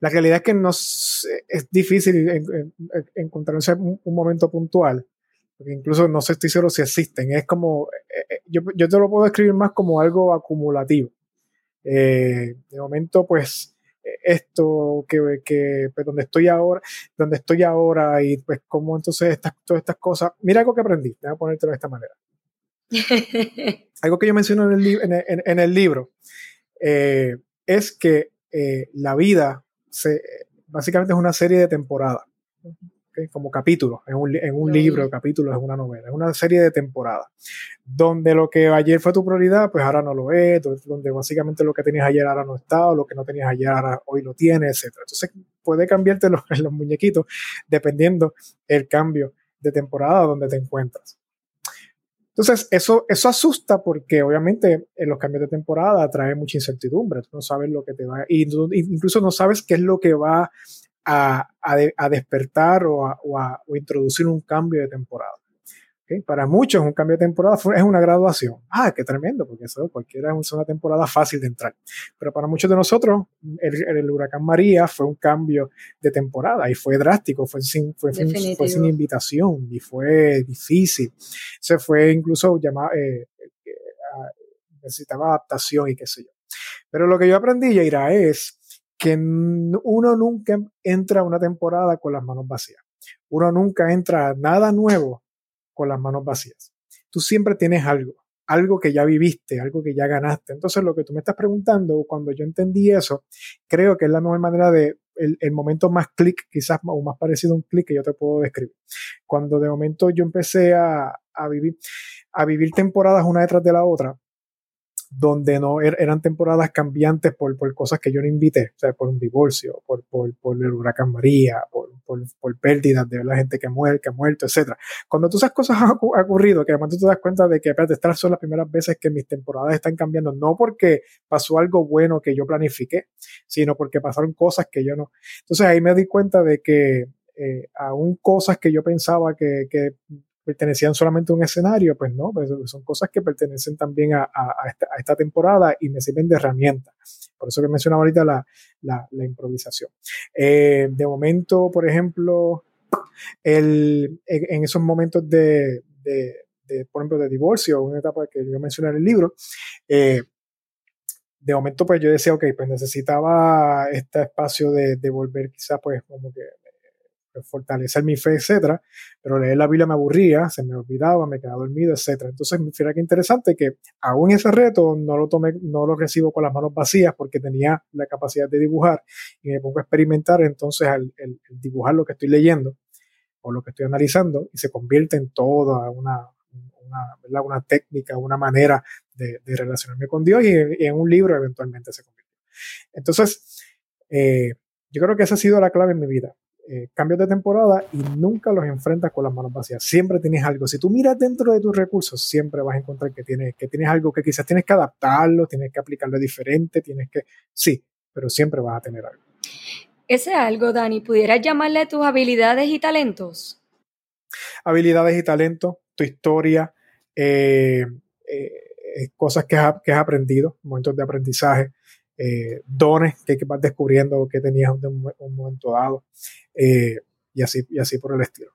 la realidad es que nos, es difícil en- en- en- encontrar un, momento puntual, porque incluso no sé, estoy seguro si existen. Es como, eh, eh, yo, yo te lo puedo describir más como algo acumulativo. De momento, pues, esto que, que pues, donde estoy ahora, donde estoy ahora y pues cómo entonces estas, todas estas cosas. Mira algo que aprendí, voy a ponértelo de esta manera. [LAUGHS] algo que yo menciono en el, en el, en el libro eh, es que eh, la vida se, básicamente es una serie de temporadas como capítulos, en un, en un libro, capítulos, en una novela, es una serie de temporadas, donde lo que ayer fue tu prioridad, pues ahora no lo es, donde básicamente lo que tenías ayer ahora no está, o lo que no tenías ayer ahora hoy lo tienes, etc. Entonces puede cambiarte los, [LAUGHS] los muñequitos dependiendo el cambio de temporada donde te encuentras. Entonces, eso, eso asusta porque obviamente en los cambios de temporada trae mucha incertidumbre. Tú no sabes lo que te va, y incluso no sabes qué es lo que va a, a, despertar o a, o introducir un cambio de temporada. Para muchos un cambio de temporada es una graduación. Ah, qué tremendo, porque eso cualquiera es una temporada fácil de entrar. Pero para muchos de nosotros, el, el huracán María fue un cambio de temporada y fue drástico, fue sin, fue, fue sin invitación y fue difícil. Se fue incluso llamado, eh, eh, necesitaba adaptación y qué sé yo. Pero lo que yo aprendí, Yaira, es que uno nunca entra a una temporada con las manos vacías. Uno nunca entra a nada nuevo con las manos vacías. Tú siempre tienes algo, algo que ya viviste, algo que ya ganaste. Entonces, lo que tú me estás preguntando, cuando yo entendí eso, creo que es la mejor manera de, el, momento más clic, quizás, o más parecido a un clic que yo te puedo describir. Cuando de momento yo empecé a, a vivir, a vivir temporadas una detrás de la otra, donde no er, eran temporadas cambiantes por, por, cosas que yo no invité, o sea, por un divorcio, por, por, por el huracán María, por, por, pérdidas de la gente que muere, que ha muerto, etc. Cuando todas esas cosas han ocurrido, que además tú te das cuenta de que, espérate, estas son las primeras veces que mis temporadas están cambiando, no porque pasó algo bueno que yo planifiqué, sino porque pasaron cosas que yo no. Entonces ahí me di cuenta de que eh, aún cosas que yo pensaba que, que pertenecían solamente a un escenario, pues no, pues son cosas que pertenecen también a, esta, temporada y me sirven de herramienta. Por eso que mencionaba ahorita la, improvisación. Eh, de momento, por ejemplo, el, en, esos momentos de, por ejemplo, de divorcio, una etapa que yo mencioné en el libro, eh, de momento pues yo decía, ok, pues necesitaba este espacio de, de volver quizás pues como que fortalecer mi fe, etcétera, pero leer la Biblia me aburría, se me olvidaba, me quedaba dormido, etcétera. Entonces, fíjate que interesante que aún ese reto no lo tomé, no lo recibo con las manos vacías porque tenía la capacidad de dibujar y me pongo a experimentar entonces el, dibujar lo que estoy leyendo o lo que estoy analizando y se convierte en toda una, técnica, una manera de, relacionarme con Dios y, en un libro eventualmente se convierte. Entonces, eh, yo creo que esa ha sido la clave en mi vida. Eh, cambios de temporada y nunca los enfrentas con las manos vacías. Siempre tienes algo. Si tú miras dentro de tus recursos, siempre vas a encontrar que tienes, que tienes algo que quizás tienes que adaptarlo, tienes que aplicarlo diferente, tienes que... Sí, pero siempre vas a tener algo. Ese algo, Dani, ¿pudieras llamarle tus habilidades y talentos? Habilidades y talentos, tu historia, eh, eh, cosas que has, que has aprendido, momentos de aprendizaje, eh, dones que, vas descubriendo que tenías en un, momento dado, eh, y, así, y así por el estilo.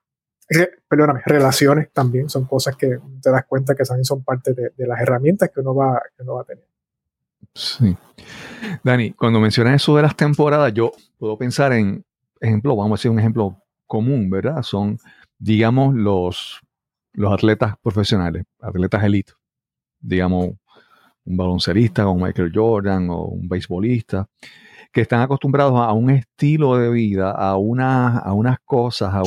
perdóname, relaciones también son cosas que te das cuenta que también son parte de, las herramientas que uno, va, que uno va a tener. Sí. Dani, cuando mencionas eso de las temporadas, yo puedo pensar en, ejemplo, vamos a decir un ejemplo común, ¿verdad? Son, digamos, los, los atletas profesionales, atletas elite, digamos, un baloncerista como Michael Jordan o un beisbolista, que están acostumbrados a un estilo de vida, a, una, a unas cosas, a,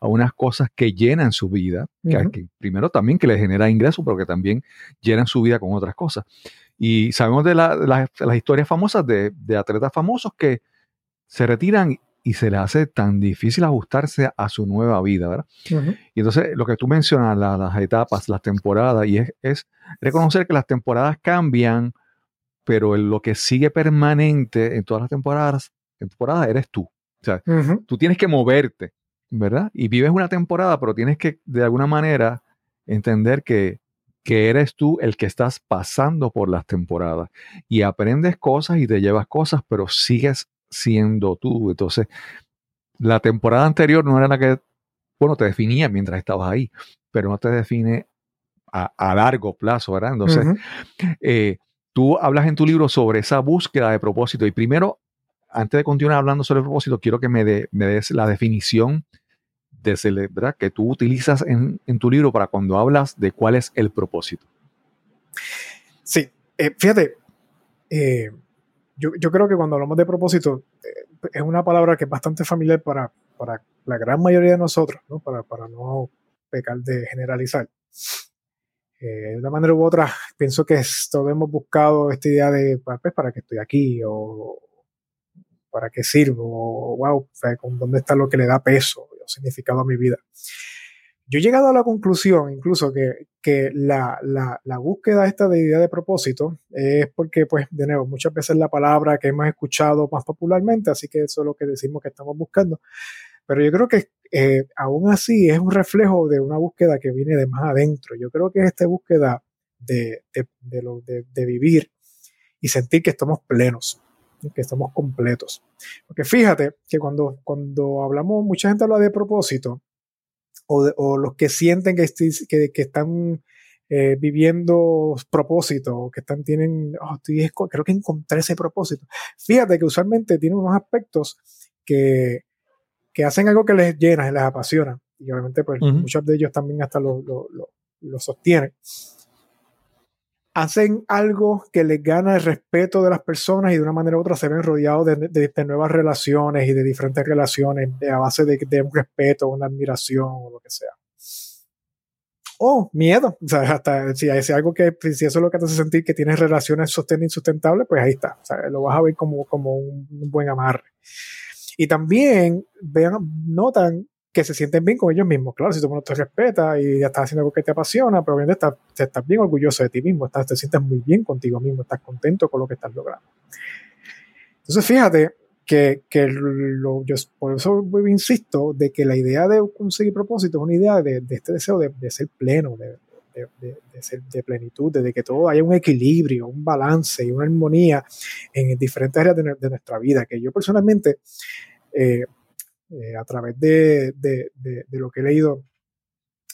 a, unas cosas que llenan su vida, que, primero también que les genera ingresos, pero que también llenan su vida con otras cosas. Y sabemos de, las historias famosas de, de atletas famosos que se retiran y se le hace tan difícil ajustarse a su nueva vida, ¿verdad? Y entonces lo que tú mencionas, las etapas, las temporadas, y es, reconocer que las temporadas cambian, pero lo que sigue permanente en todas las temporadas, temporadas eres tú. O sea, tú tienes que moverte, ¿verdad? Y vives una temporada, pero tienes que de alguna manera entender que, que eres tú el que estás pasando por las temporadas y aprendes cosas y te llevas cosas, pero sigues siendo tú. Entonces, la temporada anterior no era la que, bueno, te definía mientras estabas ahí, pero no te define a, largo plazo, ¿verdad? Entonces, eh, tú hablas en tu libro sobre esa búsqueda de propósito. Y primero, antes de continuar hablando sobre el propósito, quiero que me, me des la definición de celebrar que tú utilizas en, en, tu libro para cuando hablas de cuál es el propósito. Sí, eh, fíjate, eh, yo, yo, creo que cuando hablamos de propósito eh, es una palabra que es bastante familiar para, para la gran mayoría de nosotros, ¿no? Para, para no pecar de generalizar. Eh, de una manera u otra, pienso que todos hemos buscado esta idea de pues, para qué estoy aquí o para qué sirvo, o wow, con dónde está lo que le da peso o significado a mi vida. Yo he llegado a la conclusión, incluso, que, que la, la, la, búsqueda esta de idea de propósito es porque, pues, de nuevo, muchas veces la palabra que hemos escuchado más popularmente, así que eso es lo que decimos que estamos buscando. Pero yo creo que eh, aún así es un reflejo de una búsqueda que viene de más adentro. Yo creo que es esta búsqueda de, de, de, lo, de vivir y sentir que estamos plenos, que estamos completos. Porque fíjate que cuando, cuando hablamos, mucha gente habla de propósito, o, los que sienten que, que, que están eh, viviendo propósito, que están, tienen, oh, estoy, creo que encontré ese propósito. Fíjate que usualmente tienen unos aspectos que, que hacen algo que les llena, les apasiona. Y obviamente, pues muchos de ellos también hasta lo, lo, lo, lo sostienen hacen algo que les gana el respeto de las personas y de una manera u otra se ven rodeados de, de, nuevas relaciones y de diferentes relaciones a base de, de, un respeto, una admiración o lo que sea. O miedo. O sea, hasta si hay algo que, si eso es lo que te hace sentir que tienes relaciones sostenibles insustentables, pues ahí está. O sea, lo vas a ver como, como un, un buen amarre. Y también vean, notan que se sienten bien con ellos mismos. Claro, si tú no te respetas y ya estás haciendo algo que te apasiona, pero obviamente estás, estás bien orgulloso de ti mismo, estás, te sientes muy bien contigo mismo, estás contento con lo que estás logrando. Entonces, fíjate que, que yo por eso insisto de que la idea de conseguir propósito es una idea de, este deseo de, de ser pleno, de, de, ser de plenitud, de que todo haya un equilibrio, un balance y una armonía en diferentes áreas de, nuestra vida, que yo personalmente eh, eh, a través de, de, de, lo que he leído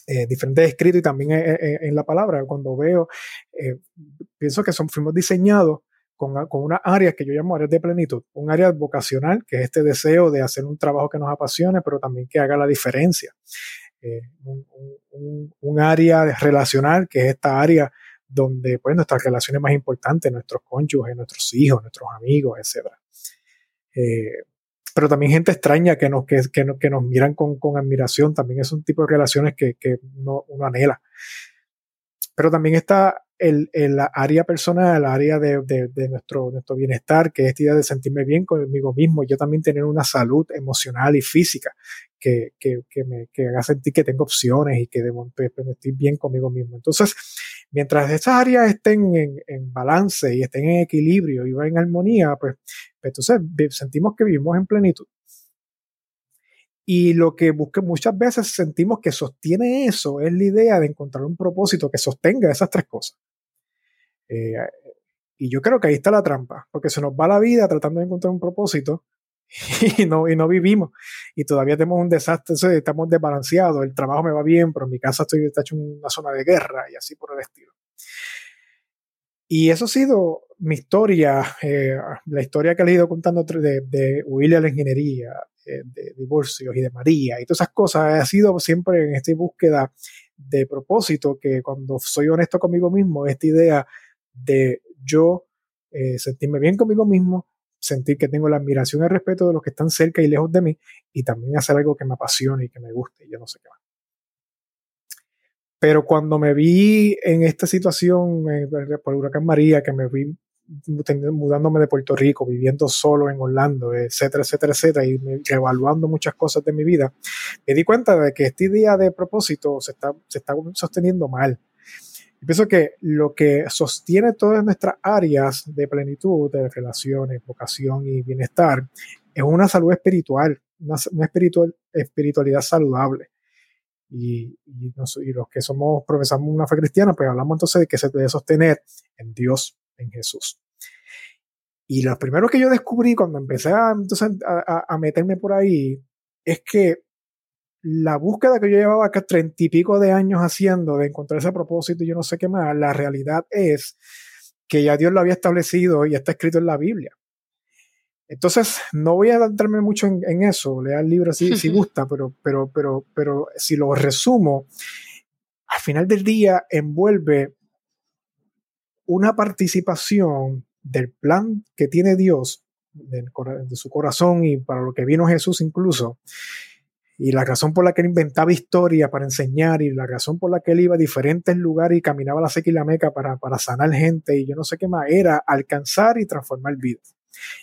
eh, diferentes escritos y también en, la palabra, cuando veo, eh, pienso que son, fuimos diseñados con, con unas áreas que yo llamo áreas de plenitud, un área vocacional, que es este deseo de hacer un trabajo que nos apasione, pero también que haga la diferencia. un, un, un, área relacional, que es esta área donde pues, nuestras relaciones más importantes, nuestros cónyuges, nuestros hijos, nuestros amigos, etc. Eh, pero también gente extraña que nos, que, que, que nos miran con, con, admiración, también es un tipo de relaciones que, que uno, uno anhela. Pero también está el, el área personal, el área de, de, de, nuestro, nuestro bienestar, que es esta idea de sentirme bien conmigo mismo, yo también tener una salud emocional y física que, que, que me que haga sentir que tengo opciones y que debo estoy bien conmigo mismo. Entonces, mientras esas áreas estén en, en, balance y estén en equilibrio y en armonía, pues, pues entonces sentimos que vivimos en plenitud. Y lo que busque muchas veces sentimos que sostiene eso es la idea de encontrar un propósito que sostenga esas tres cosas. Eh, y yo creo que ahí está la trampa, porque se nos va la vida tratando de encontrar un propósito [LAUGHS] y no, y no vivimos. Y todavía tenemos un desastre, estamos desbalanceados, el trabajo me va bien, pero en mi casa estoy está hecho una zona de guerra y así por el estilo. Y eso ha sido mi historia, eh, la historia que he ido contando de, de huirle a la ingeniería, eh, de divorcios y de María y todas esas cosas, ha sido siempre en esta búsqueda de propósito que cuando soy honesto conmigo mismo, esta idea de yo eh, sentirme bien conmigo mismo, sentir que tengo la admiración y el respeto de los que están cerca y lejos de mí y también hacer algo que me apasione y que me guste y yo no sé qué más. Pero cuando me vi en esta situación eh, por el huracán María, que me vi mudándome de Puerto Rico, viviendo solo en Orlando, etcétera, etcétera, etcétera, y evaluando muchas cosas de mi vida, me di cuenta de que este idea de propósito se está, se está sosteniendo mal. Y pienso que lo que sostiene todas nuestras áreas de plenitud, de relaciones, vocación y bienestar, es una salud espiritual, una, una espiritual, espiritualidad saludable. Y, los que somos, profesamos una fe cristiana, pues hablamos entonces de que se debe sostener en Dios, en Jesús. Y lo primero que yo descubrí cuando empecé a, entonces, a meterme por ahí es que la búsqueda que yo llevaba acá treinta y pico de años haciendo de encontrar ese propósito y yo no sé qué más, la realidad es que ya Dios lo había establecido y está escrito en la Biblia. Entonces, no voy a adentrarme mucho en, eso, leer el libro si, si [LAUGHS] gusta, pero, pero, pero, pero si lo resumo, al final del día envuelve una participación del plan que tiene Dios, de, de su corazón y para lo que vino Jesús incluso, y la razón por la que él inventaba historia para enseñar y la razón por la que él iba a diferentes lugares y caminaba la seca y la meca para, para sanar gente y yo no sé qué más, era alcanzar y transformar vidas.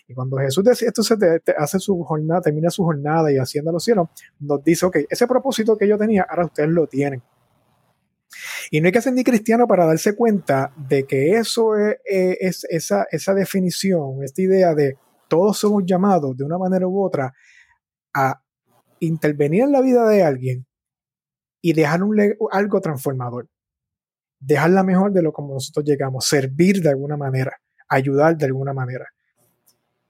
Y cuando Jesús decía, esto se hace su jornada, termina su jornada y haciendo los cielos, nos dice, ok, ese propósito que yo tenía, ahora ustedes lo tienen. Y no hay que ser ni cristiano para darse cuenta de que eso es, es esa, esa definición, esta idea de todos somos llamados de una manera u otra a intervenir en la vida de alguien y dejar algo transformador. Dejarla mejor de lo como nosotros llegamos, servir de alguna manera, ayudar de alguna manera.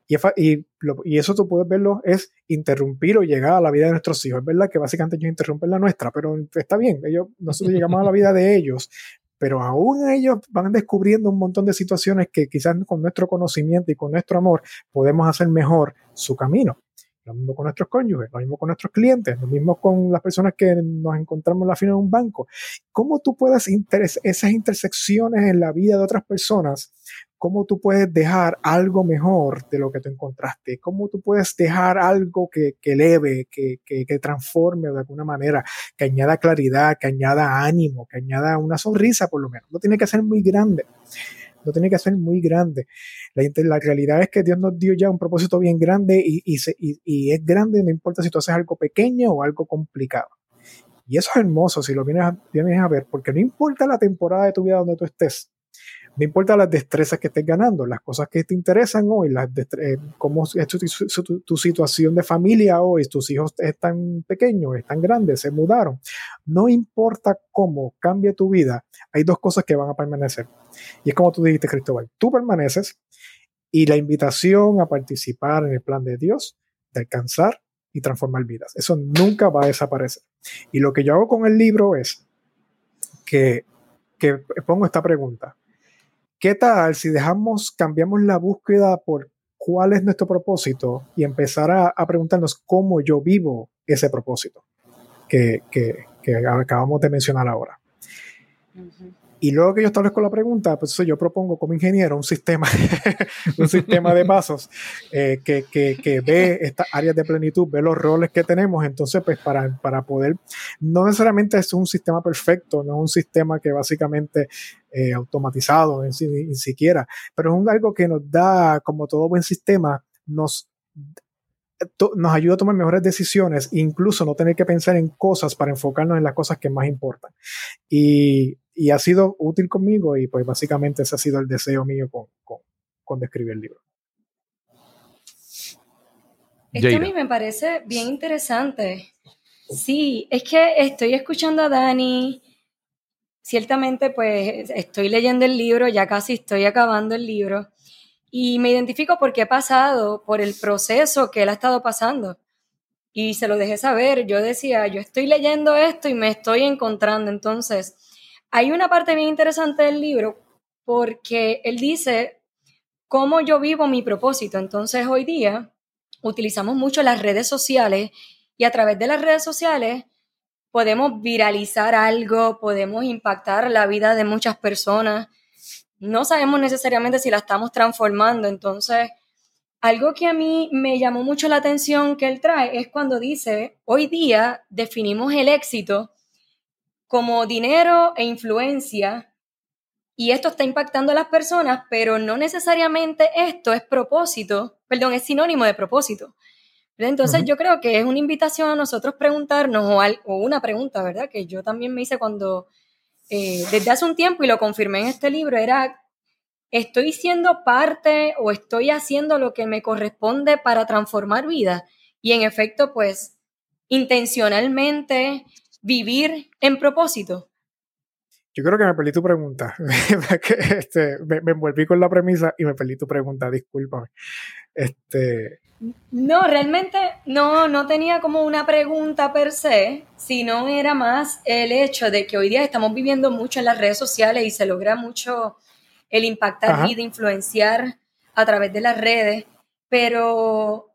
Y, y, y, eso tú puedes verlo es interrumpir o llegar a la vida de nuestros hijos. Es verdad que básicamente ellos interrumpen la nuestra, pero está bien, nosotros llegamos a la vida de ellos, pero aún ellos van descubriendo un montón de situaciones que quizás con nuestro conocimiento y con nuestro amor podemos hacer mejor su camino. Lo mismo con nuestros cónyuges, lo mismo con nuestros clientes, lo mismo con las personas que nos encontramos en la fila de un banco. ¿Cómo tú puedes esas intersecciones en la vida de otras personas cómo tú puedes dejar algo mejor de lo que tú encontraste, cómo tú puedes dejar algo que, que eleve, que, que, que, transforme de alguna manera, que añada claridad, que añada ánimo, que añada una sonrisa por lo menos. No tiene que ser muy grande, no tiene que ser muy grande. La, la realidad es que Dios nos dio ya un propósito bien grande y, y, y, es grande, no importa si tú haces algo pequeño o algo complicado. Y eso es hermoso si lo vienes a, vienes a ver, porque no importa la temporada de tu vida donde tú estés, no importa las destrezas que estés ganando, las cosas que te interesan hoy, las eh, cómo es tu, situación de familia hoy, tus hijos están pequeños, están grandes, se mudaron. No importa cómo cambie tu vida, hay dos cosas que van a permanecer. Y es como tú dijiste, Cristóbal, tú permaneces y la invitación a participar en el plan de Dios, de alcanzar y transformar vidas. Eso nunca va a desaparecer. Y lo que yo hago con el libro es que, que pongo esta pregunta ¿Qué tal si dejamos, cambiamos la búsqueda por cuál es nuestro propósito y empezar a, preguntarnos cómo yo vivo ese propósito que, acabamos de mencionar ahora? Y luego que yo establezco la pregunta, pues yo propongo como ingeniero un sistema, [LAUGHS] un sistema de pasos eh, que, que, que, ve estas áreas de plenitud, ve los roles que tenemos. Entonces, pues para, para poder, no necesariamente es un sistema perfecto, no es un sistema que básicamente eh, automatizado ni, ni, siquiera, pero es algo que nos da, como todo buen sistema, nos nos ayuda a tomar mejores decisiones, incluso no tener que pensar en cosas para enfocarnos en las cosas que más importan. Y, y ha sido útil conmigo y pues básicamente ese ha sido el deseo mío con, con, con describir el libro. Esto a mí me parece bien interesante. Sí, es que estoy escuchando a Dani. Ciertamente, pues estoy leyendo el libro, ya casi estoy acabando el libro. Y me identifico porque he pasado por el proceso que él ha estado pasando. Y se lo dejé saber. Yo decía, yo estoy leyendo esto y me estoy encontrando. Entonces, hay una parte bien interesante del libro porque él dice cómo yo vivo mi propósito. Entonces, hoy día utilizamos mucho las redes sociales y a través de las redes sociales podemos viralizar algo, podemos impactar la vida de muchas personas no sabemos necesariamente si la estamos transformando. Entonces, algo que a mí me llamó mucho la atención que él trae es cuando dice, hoy día definimos el éxito como dinero e influencia y esto está impactando a las personas, pero no necesariamente esto es propósito, perdón, es sinónimo de propósito. Entonces yo creo que es una invitación a nosotros preguntarnos, o, o, una pregunta, ¿verdad? Que yo también me hice cuando eh, desde hace un tiempo y lo confirmé en este libro, era, ¿estoy siendo parte o estoy haciendo lo que me corresponde para transformar vida? Y en efecto, pues, intencionalmente vivir en propósito. Yo creo que me perdí tu pregunta. [LAUGHS] este, me, me, envolví con la premisa y me perdí tu pregunta, discúlpame. Este, no, realmente no, no tenía como una pregunta per se, sino era más el hecho de que hoy día estamos viviendo mucho en las redes sociales y se logra mucho el impactar Ajá. y de influenciar a través de las redes, pero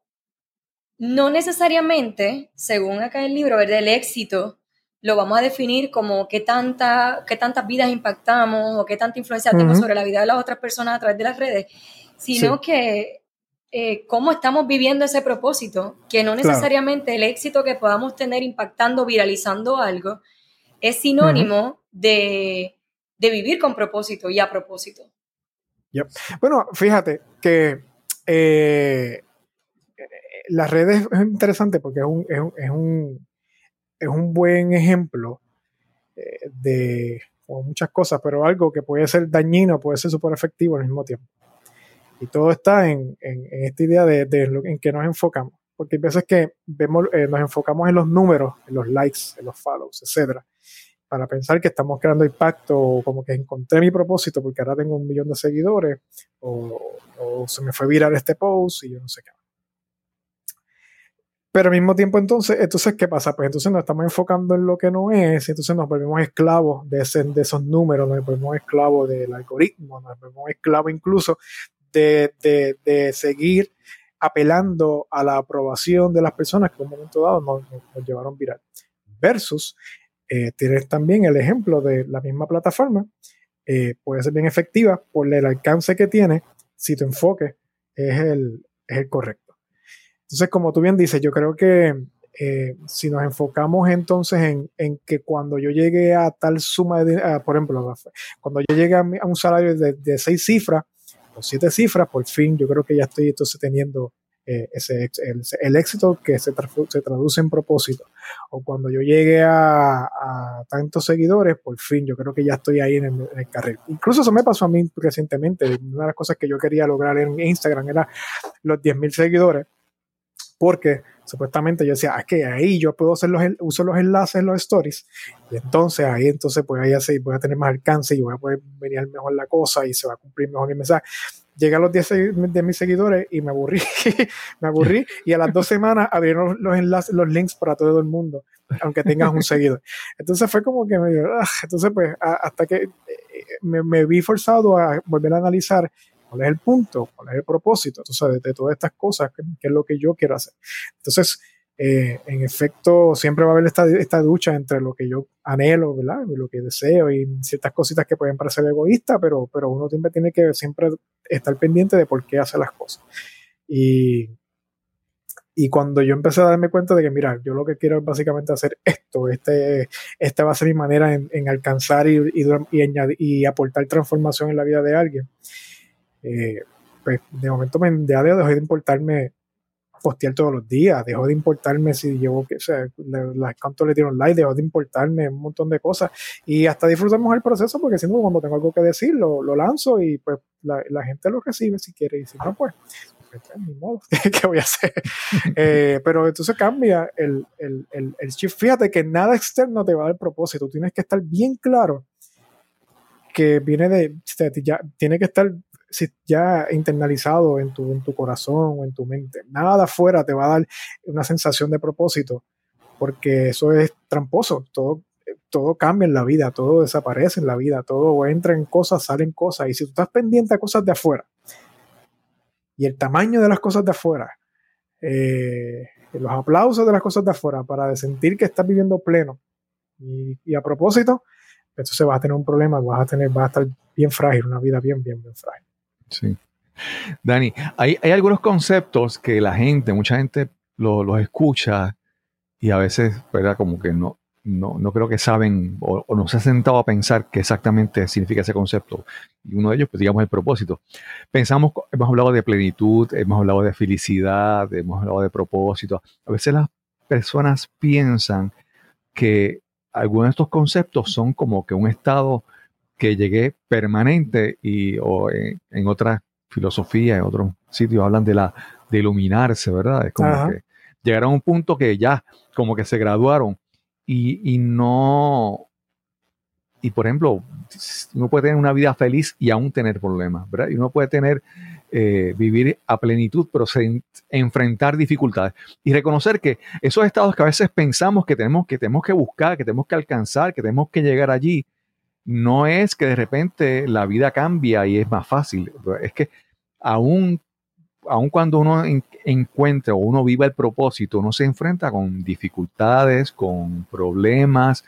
no necesariamente, según acá el libro, ¿verdad? el éxito lo vamos a definir como qué, tanta, qué tantas vidas impactamos o qué tanta influencia tenemos sobre la vida de las otras personas a través de las redes, sino Sí. que eh, cómo estamos viviendo ese propósito, que no Claro. necesariamente el éxito que podamos tener impactando, viralizando algo, es sinónimo de, de vivir con propósito y a propósito. Bueno, fíjate que eh, eh, las redes es interesante porque es un, es un, es un, es un buen ejemplo eh, de muchas cosas, pero algo que puede ser dañino, puede ser súper efectivo al mismo tiempo. Y todo está en, en- esta idea de, de lo, en que nos enfocamos. Porque hay veces que vemos, eh, nos enfocamos en los números, en los likes, en los follows, etcétera, para pensar que estamos creando impacto, o como que encontré mi propósito porque ahora tengo un millón de seguidores, o, o se me fue viral este post y yo no sé qué. Pero al mismo tiempo, entonces, entonces, ¿qué pasa? Pues entonces nos estamos enfocando en lo que no es, entonces nos volvemos esclavos de, esos números, nos volvemos esclavos del algoritmo, nos volvemos esclavos incluso de, de- de seguir apelando a la aprobación de las personas que en un momento dado nos llevaron viral. Versus, eh, tienes también el ejemplo de la misma plataforma, eh, puede ser bien efectiva por el alcance que tiene si tu enfoque es el, es el correcto. Entonces, como tú bien dices, yo creo que eh, si nos enfocamos entonces en, en que cuando yo llegue a tal suma de, ah, por ejemplo, cuando yo llegue a, a un salario de, de seis cifras o siete cifras, por fin yo creo que ya estoy entonces teniendo eh, ese, el, el éxito que se, se traduce en propósito. O cuando yo llegue a, a tantos seguidores, por fin yo creo que ya estoy ahí en el, en el carril. Incluso eso me pasó a mí recientemente. Una de las cosas que yo quería lograr en Instagram era los 10.000 seguidores porque supuestamente yo decía, ah, es que ahí yo puedo hacer los, uso los enlaces en los stories, y entonces ahí entonces pues ahí así voy a tener más alcance y voy a poder venir mejor la cosa y se va a cumplir mejor el mensaje. Llegué a los 10 segui- de mis seguidores y me aburrí, [LAUGHS] me aburrí, y a las dos semanas abrieron los enlaces, los links para todo el mundo, aunque tengas un seguidor. Entonces fue como que me dio, ah, entonces pues hasta que eh, me, me vi forzado a volver a analizar cuál es el punto, cuál es el propósito, entonces de, de todas estas cosas, qué, qué es lo que yo quiero hacer. Entonces, eh, en efecto, siempre va a haber esta, esta ducha entre lo que yo anhelo, ¿verdad? Lo que deseo y ciertas cositas que pueden parecer egoístas, pero, pero uno siempre tiene que siempre estar pendiente de por qué hace las cosas. Y, y cuando yo empecé a darme cuenta de que, mira, yo lo que quiero es básicamente hacer esto, este, esta va a ser mi manera en, en alcanzar y, y, y, añadir, y aportar transformación en la vida de alguien. Eh, pues de momento me ya dejó de importarme postear todos los días, dejó de importarme si llevo, o sea, le, la, cuánto le dieron like, dejó de importarme un montón de cosas y hasta disfrutamos el proceso porque si no, cuando tengo algo que decir, lo, lo lanzo y pues la, la, gente lo recibe si quiere y si no, pues, pues ni modo, [LAUGHS] ¿qué voy a hacer? [LAUGHS] eh, pero entonces cambia el, el, el, el shift. Fíjate que nada externo te va a dar propósito, tienes que estar bien claro que viene de, ya, tiene que estar ya internalizado en tu, en tu corazón o en tu mente. Nada afuera te va a dar una sensación de propósito, porque eso es tramposo. Todo, todo cambia en la vida, todo desaparece en la vida, todo entra en cosas, salen cosas. Y si tú estás pendiente a cosas de afuera y el tamaño de las cosas de afuera, eh, los aplausos de las cosas de afuera para sentir que estás viviendo pleno y, y a propósito, entonces vas a tener un problema, vas a tener, vas a estar bien frágil, una vida bien, bien, bien frágil. Sí. Dani, hay, hay, algunos conceptos que la gente, mucha gente los lo escucha y a veces, ¿verdad? Como que no, no, no creo que saben o, o, no se ha sentado a pensar qué exactamente significa ese concepto. Y uno de ellos, pues digamos, el propósito. Pensamos, hemos hablado de plenitud, hemos hablado de felicidad, hemos hablado de propósito. A veces las personas piensan que algunos de estos conceptos son como que un estado que llegué permanente y o en, en otra filosofía, en otros sitios hablan de la de iluminarse, ¿verdad? Es como Ajá. que llegaron a un punto que ya como que se graduaron y, y, no y por ejemplo uno puede tener una vida feliz y aún tener problemas, ¿verdad? Y uno puede tener eh, vivir a plenitud, pero se, enfrentar dificultades y reconocer que esos estados que a veces pensamos que tenemos que tenemos que buscar, que tenemos que alcanzar, que tenemos que llegar allí, no es que de repente la vida cambia y es más fácil. Es que aún, aún cuando uno en- encuentra o uno vive el propósito, uno se enfrenta con dificultades, con problemas,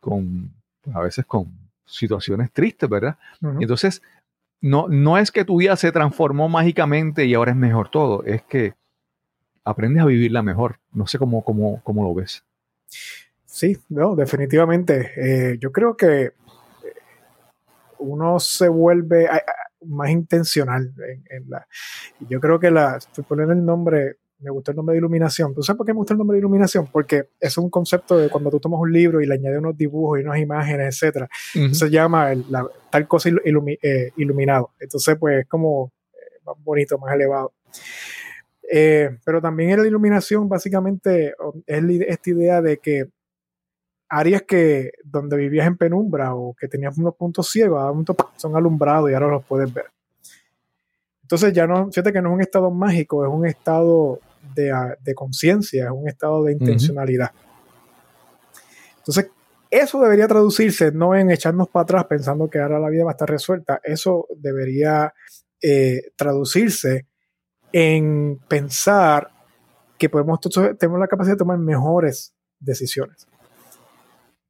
con a veces con situaciones tristes, ¿verdad? Entonces, no, no es que tu vida se transformó mágicamente y ahora es mejor todo, es que aprendes a vivirla mejor. No sé cómo, cómo, cómo lo ves. Sí, no, definitivamente. Eh, yo creo que uno se vuelve ah, ah, más intencional en, en la. Yo creo que la. Estoy poniendo el nombre. Me gustó el nombre de iluminación. ¿Tú sabes por qué me gusta el nombre de iluminación? Porque es un concepto de cuando tú tomas un libro y le añades unos dibujos y unas imágenes, etcétera. Ujú. se llama el- la- tal cosa ilu- ilumi- eh, iluminado. Entonces, pues es como eh, más bonito, más elevado. Eh, pero también la iluminación, básicamente, es esta idea de que áreas que donde vivías en penumbra o que tenías unos puntos ciegos, ahora son alumbrados y ahora los puedes ver. Entonces ya no, fíjate que no es un estado mágico, es un estado de, ah, de conciencia, es un estado de intencionalidad. Entonces, eso debería traducirse no en echarnos para atrás pensando que ahora la vida va a estar resuelta, eso debería eh, traducirse en pensar que podemos, tenemos la capacidad de tomar mejores decisiones.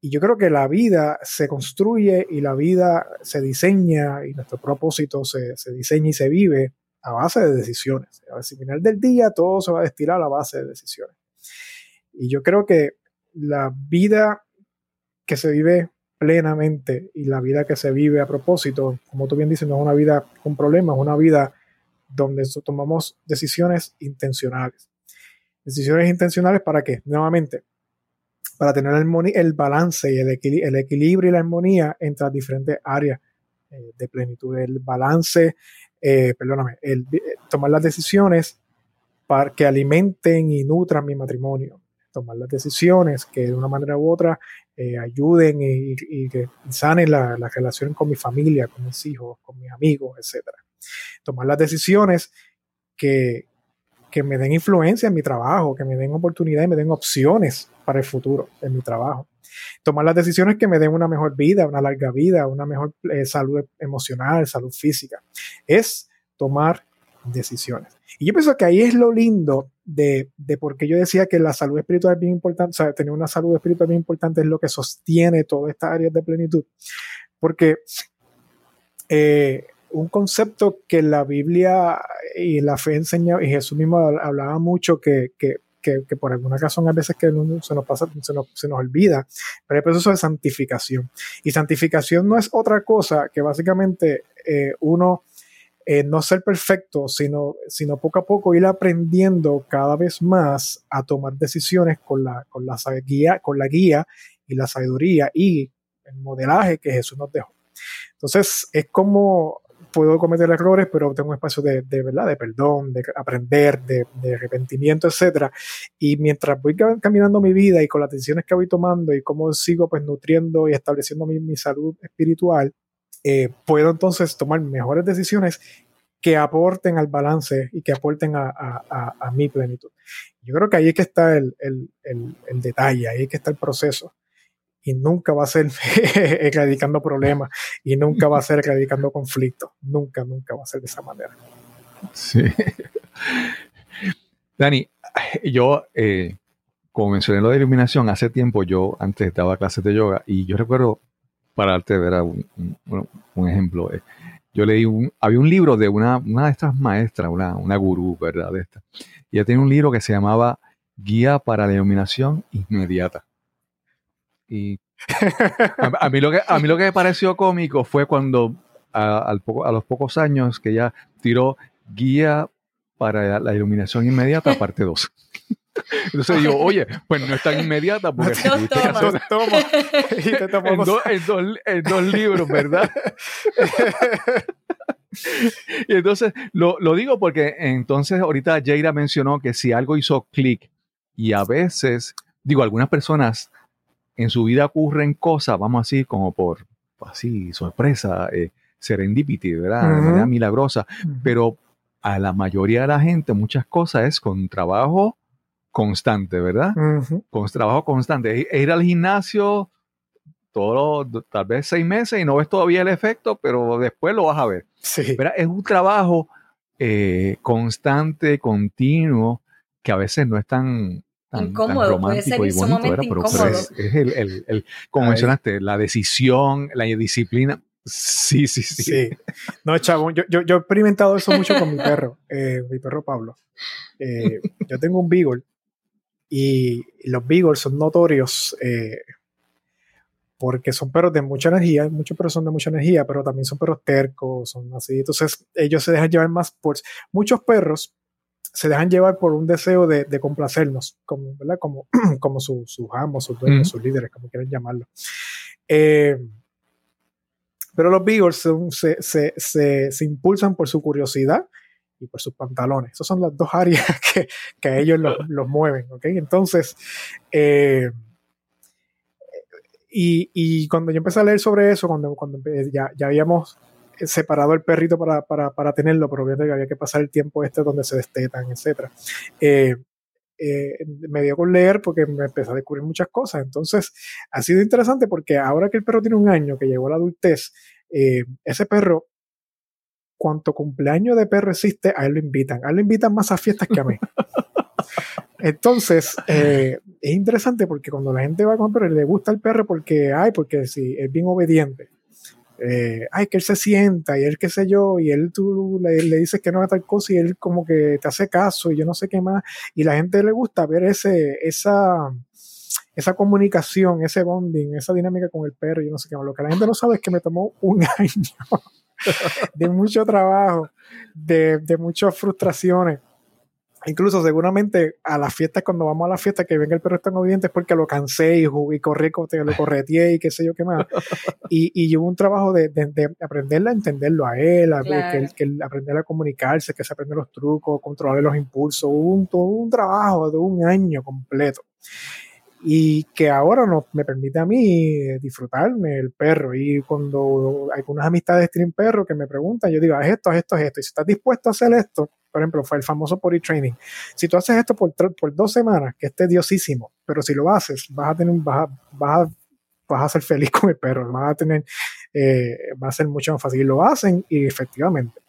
Y yo creo que la vida se construye y la vida se diseña y nuestro propósito se, se diseña y se vive a base de decisiones. Al final del día todo se va a destilar a base de decisiones. Y yo creo que la vida que se vive plenamente y la vida que se vive a propósito, como tú bien dices, no es una vida con problemas, es una vida donde tomamos decisiones intencionales. Decisiones intencionales para qué? Nuevamente, para tener el, balance y el, equili- el equilibrio y la armonía entre las diferentes áreas eh, de plenitud. El balance, eh, perdóname, eh, tomar las decisiones para que alimenten y nutran mi matrimonio. Tomar las decisiones que de una manera u otra eh, ayuden y, y que sanen la, la relación con mi familia, con mis hijos, con mis amigos, etc. Tomar las decisiones que, que me den influencia en mi trabajo, que me den oportunidades, me den opciones para el futuro en mi trabajo. Tomar las decisiones que me den una mejor vida, una larga vida, una mejor eh, salud emocional, salud física. Es tomar decisiones. Y yo pienso que ahí es lo lindo de, de por qué yo decía que la salud espiritual es bien importante, o sea, tener una salud espiritual bien importante es lo que sostiene todas estas áreas de plenitud. Porque eh, un concepto que la Biblia y la fe enseña, y Jesús mismo hablaba mucho que, que, que, por alguna razón a veces que se nos pasa, se nos, se nos olvida, pero el proceso de santificación. Y santificación no es otra cosa que básicamente eh, uno eh, no ser perfecto, sino, sino poco a poco ir aprendiendo cada vez más a tomar decisiones con la, con la guía, con la guía y la sabiduría y el modelaje que Jesús nos dejó. Entonces, es como puedo cometer errores, pero tengo un espacio de, de verdad, de perdón, de aprender, de, de arrepentimiento, etcétera. Y mientras voy ca- caminando mi vida y con las decisiones que voy tomando y cómo sigo pues nutriendo y estableciendo mi, mi salud espiritual, eh, puedo entonces tomar mejores decisiones que aporten al balance y que aporten a, a- a- a mi plenitud. Yo creo que ahí es que está el, el- el- el detalle, ahí es que está el proceso. Y nunca va a ser [LAUGHS] erradicando problemas y nunca va a ser erradicando conflictos. Nunca, nunca va a ser de esa manera. Sí. Dani, yo, eh, como mencioné lo de iluminación, hace tiempo yo antes daba clases de yoga y yo recuerdo, para darte ver un, ejemplo, eh, yo leí un, había un libro de una, una de estas maestras, una, una gurú, ¿verdad? De esta. Y ella tenía un libro que se llamaba Guía para la Iluminación Inmediata. Y [LAUGHS] a, a mí lo que, a mí lo que me pareció cómico fue cuando a, al poco- a los pocos años que ella tiró Guía para la Iluminación Inmediata, [LAUGHS] parte 2. [LAUGHS] Entonces digo, oye, pues no es tan inmediata porque si Dos tuviste que tomas. hacer Toma. Y te en, dos- en dos- en dos libros, ¿verdad? Y entonces lo, lo digo porque entonces ahorita Jaira mencionó que si algo hizo clic y a veces, digo, algunas personas en su vida ocurren cosas, vamos así, como por así, sorpresa, eh, serendipity, ¿verdad? De manera milagrosa, pero a la mayoría de la gente muchas cosas es con trabajo constante, ¿verdad? Con trabajo constante. Ir al gimnasio todos los- tal vez seis meses y no ves todavía el efecto, pero después lo vas a ver. Sí. ¿verdad? Es un trabajo eh, constante, continuo, que a veces no es tan, tan, tan Incómodo, puede romántico ser y bonito. Pero, pero es, es el, el- el- como Ay. mencionaste, la decisión, la disciplina. Sí, sí, sí. Sí. No, chavo, yo, yo, yo he experimentado eso mucho con mi perro, [LAUGHS] eh, mi perro Pablo. Eh, yo tengo un Beagle y los Beagles son notorios eh, porque son perros de mucha energía, muchos perros son de mucha energía, pero también son perros tercos, son así. Entonces, ellos se dejan llevar más por. Muchos perros se dejan llevar por un deseo de, de complacernos, como, ¿verdad? como, [CLEARS THROAT] como su- sus amos, sus dueños, Ujú. sus líderes, como quieran llamarlo. Eh, pero los Beagles se, se, se, se impulsan por su curiosidad y por sus pantalones. Esas son las dos áreas [LAUGHS] que, que a ellos los, los mueven, ¿ok? Entonces, eh, y, y cuando yo empecé a leer sobre eso, cuando, cuando ya, ya habíamos separado el perrito para, para, para tenerlo, pero obviamente que había que pasar el tiempo este donde se destetan, etc. Eh, eh, me dio con leer porque me empecé a descubrir muchas cosas. Entonces, ha sido interesante porque ahora que el perro tiene un año, que llegó a la adultez, eh, ese perro, cuanto cumpleaños de perro existe, a él lo invitan. A él lo invitan más a fiestas que a mí. [LAUGHS] Entonces, eh, es interesante porque cuando la gente va el perro, le gusta el perro porque, ay, porque sí, es bien obediente. Eh, ay, que él se sienta y él qué sé yo, y él tú le, le dices que no haga tal cosa y él como que te hace caso y yo no sé qué más. Y la gente le gusta ver ese, esa, esa comunicación, ese bonding, esa dinámica con el perro, yo no sé qué más. Lo que la gente no sabe es que me tomó un [LAUGHS] año de mucho trabajo, de, de muchas frustraciones. Incluso seguramente a las fiestas, cuando vamos a la fiesta, que venga el perro tan obediente es porque lo cansé y, jugué, y corrí, lo correteé y qué sé yo qué más. [LAUGHS] Y, y hubo un trabajo de, de, de a entenderlo a él, a Claro. que, que aprender a comunicarse, que se aprende los trucos, controlar los impulsos. Hubo un, todo un trabajo de un año completo. Y que ahora no, me permite a mí eh, disfrutarme el perro. Y cuando algunas amistades tienen perro que me preguntan, yo digo, haz esto, haz esto, haz esto. Y si estás dispuesto a hacer esto, por ejemplo, fue el famoso potty training. Si tú haces esto por, por dos semanas, que es tediosísimo, pero si lo haces, vas a tener, vas vas a, vas a ser feliz con el perro, vas a tener, eh, va a ser mucho más fácil. Lo hacen y efectivamente.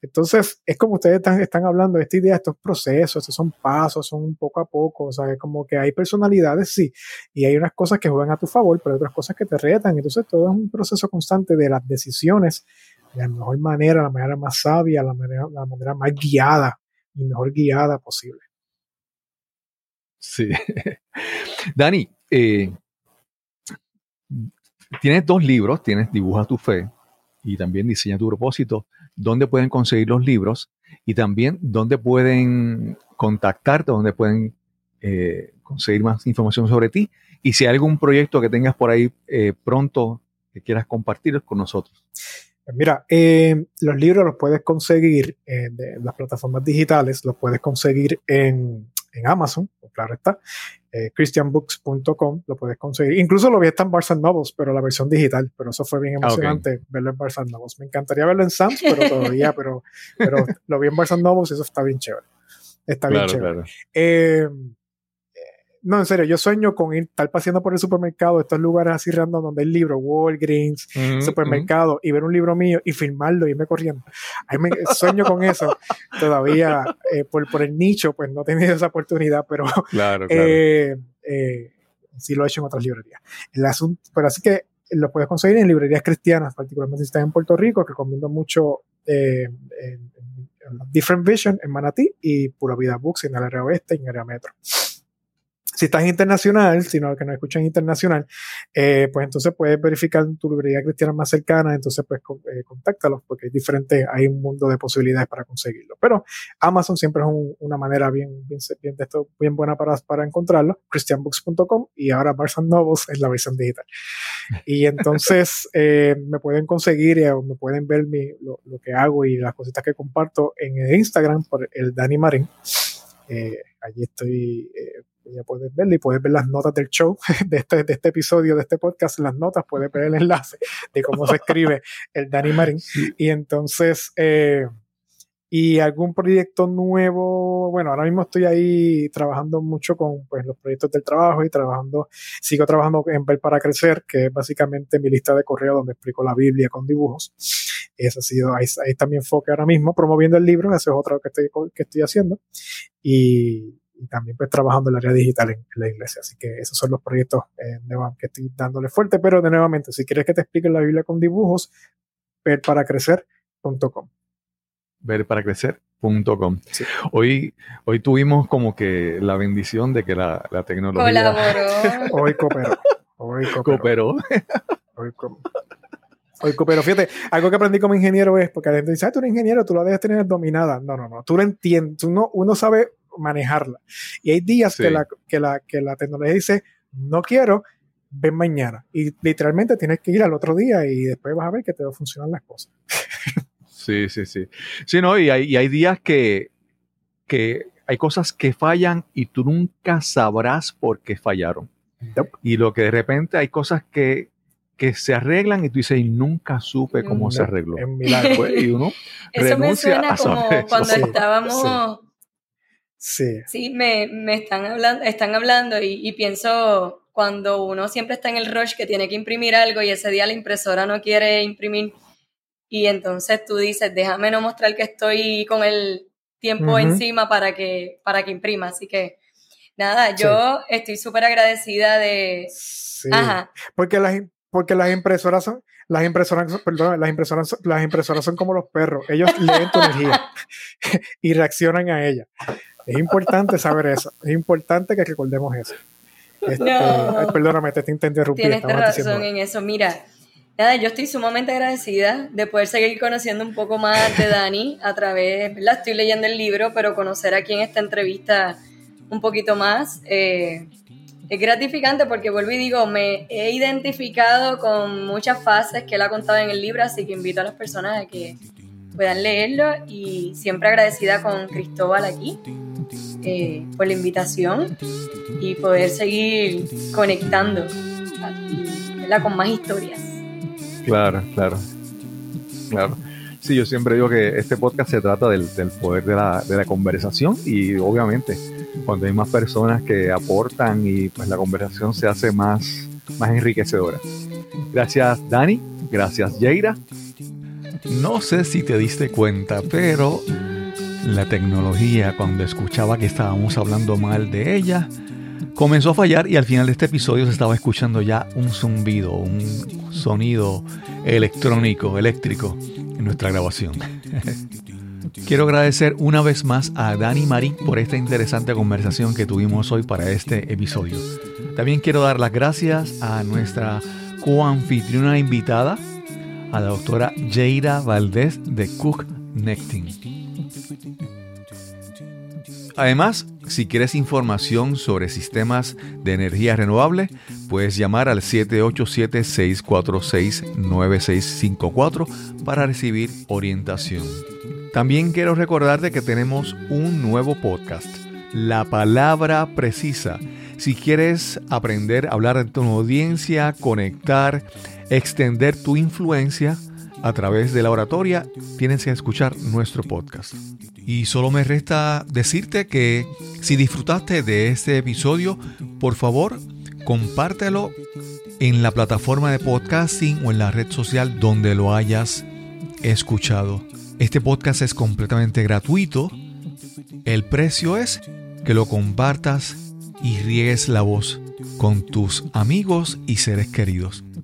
Entonces, es como ustedes están, están hablando esta idea, estos procesos, estos son pasos, son poco a poco, o sea, es como que hay personalidades, sí, y hay unas cosas que juegan a tu favor, pero hay otras cosas que te retan. Entonces, todo es un proceso constante de las decisiones, de la mejor manera, la manera más sabia, la manera, la manera más guiada y mejor guiada posible. Sí. [LAUGHS] Dani, eh, tienes dos libros, tienes Dibuja tu fe y también Diseña tu propósito. ¿Dónde pueden conseguir los libros? Y también, ¿dónde pueden contactarte? ¿Dónde pueden eh, conseguir más información sobre ti? Y si hay algún proyecto que tengas por ahí eh, pronto que quieras compartir con nosotros. Pues Mira, eh, los libros los puedes conseguir en de las plataformas digitales, los puedes conseguir en, en Amazon, pues claro está, eh, christianbooks.com, lo puedes conseguir. Incluso lo vi hasta en Barnes Nobles, pero la versión digital, pero eso fue bien Ah, emocionante verlo en Barnes Nobles. Me encantaría verlo en Sam's, pero [LAUGHS] todavía, pero, pero lo vi en Barnes Nobles y eso está bien chévere. Está bien chévere. Eh, no, en serio, yo sueño con ir, estar paseando por el supermercado, estos lugares así random donde hay libros, Walgreens, supermercado y ver un libro mío y filmarlo y irme corriendo. Ahí me sueño con eso. [LAUGHS] Todavía eh, por, por el nicho, pues no he tenido esa oportunidad, pero. Claro, [LAUGHS] claro. eh, eh, sí lo he hecho en otras librerías. El asunto, pero así que lo puedes conseguir en librerías cristianas, particularmente si estás en Puerto Rico, que recomiendo mucho eh, en, en- en Different Vision en Manatí y Pura Vida Books en el área oeste y en el área metro. Si estás internacional, si no, que no escuchan internacional, eh, pues entonces puedes verificar tu librería cristiana más cercana, entonces pues con- eh, contáctalos porque es diferente, hay un mundo de posibilidades para conseguirlo. Pero Amazon siempre es un- una manera bien, bien, bien, de esto, bien buena para, para encontrarlo, christianbooks.com y ahora Barnes Nobles es la versión digital. Y entonces [LAUGHS] eh, me pueden conseguir eh, o me pueden ver mi, lo, lo que hago y las cositas que comparto en el Instagram por el Dani Marín. Allí estoy, ya puedes verlo y puedes ver las notas del show [LAUGHS] de este, de este episodio, de este podcast, las notas, puedes ver el enlace de cómo se escribe el Dani Marín. Y entonces, eh, y algún proyecto nuevo. Bueno, ahora mismo estoy ahí trabajando mucho con pues, los proyectos del trabajo y trabajando, sigo trabajando en Ver para Crecer, que es básicamente mi lista de correo donde explico la Biblia con dibujos. Ese ha sido, ahí, ahí está mi enfoque ahora mismo, promoviendo el libro, eso es otro que estoy, que estoy haciendo. Y, y también pues trabajando en el área digital en, en, la iglesia. Así que esos son los proyectos eh, que estoy dándole fuerte, pero de nuevamente, si quieres que te explique la Biblia con dibujos, ver para crecer.com. Ver para crecer.com. Sí. Hoy, hoy tuvimos como que la bendición de que la, la tecnología... Colaboró. [LAUGHS] Hoy cooperó. Hoy cooperó. Cooperó. Hoy cooperó. Hoy coopero. Fíjate, algo que aprendí como ingeniero es, porque la gente dice, ah, tú eres ingeniero, tú la debes tener dominada. No, no, no, tú lo entiendes, tú no, uno sabe manejarla. Y hay días sí. que, la, que, la, que la tecnología dice, no quiero, ven mañana. Y literalmente tienes que ir al otro día y después vas a ver que te van a funcionar las cosas. Sí, sí, sí. Sí, no, y hay, y hay días que, que hay cosas que fallan y tú nunca sabrás por qué fallaron. Yep. Y lo que de repente hay cosas que, que se arreglan y tú dices, y nunca supe cómo No, se arregló. Es un milagro. Pues, y uno Eso me suena a como cuando Sí, estábamos... Sí. Sí, me, me están hablando, están hablando y, y pienso cuando uno siempre está en el rush que tiene que imprimir algo y ese día la impresora no quiere imprimir y entonces tú dices, déjame no mostrar que estoy con el tiempo Ujú. encima para que, para que imprima. Así que, nada, yo estoy súper agradecida de... Sí. Ajá, Porque las, porque las impresoras son, las impresoras, perdón, las impresoras, las impresoras son como los perros. Ellos leen tu energía [LAUGHS] [LAUGHS] y reaccionan a ella. Es importante saber eso. Es importante que recordemos eso. Este, No. ay, perdóname, te, te interrumpí. tienes razón diciendo- en eso. Mira, nada, yo estoy sumamente agradecida de poder seguir conociendo un poco más de Dani a través, ¿verdad? Estoy leyendo el libro, pero conocer aquí en esta entrevista un poquito más. eh, es gratificante porque vuelvo y digo, me he identificado con muchas fases que él ha contado en el libro, así que invito a las personas a que puedan leerlo y siempre agradecida con Cristóbal aquí eh, por la invitación y poder seguir conectando ¿verdad? con más historias. Claro, claro. Claro. Sí, yo siempre digo que este podcast se trata del, del poder de la, de la conversación y obviamente cuando hay más personas que aportan y pues la conversación se hace más, más enriquecedora. Gracias Dani, gracias Jaira. No sé si te diste cuenta, pero la tecnología cuando escuchaba que estábamos hablando mal de ella, comenzó a fallar y al final de este episodio se estaba escuchando ya un zumbido, un sonido electrónico, eléctrico en nuestra grabación. [LAUGHS] Quiero agradecer una vez más a Dani Marín por esta interesante conversación que tuvimos hoy para este episodio. También quiero dar las gracias a nuestra coanfitriona invitada, a la doctora Jaira Valdés de Cook Necting. Además, si quieres información sobre sistemas de energía renovable, puedes llamar al 787-646-9654 para recibir orientación. También quiero recordarte que tenemos un nuevo podcast, La Palabra Precisa. Si quieres aprender a hablar en tu audiencia, conectar, extender tu influencia a través de la oratoria, tienes que escuchar nuestro podcast. Y solo me resta decirte que si disfrutaste de este episodio, por favor, compártelo en la plataforma de podcasting o en la red social donde lo hayas escuchado. Este podcast es completamente gratuito. El precio es que lo compartas y riegues la voz con tus amigos y seres queridos.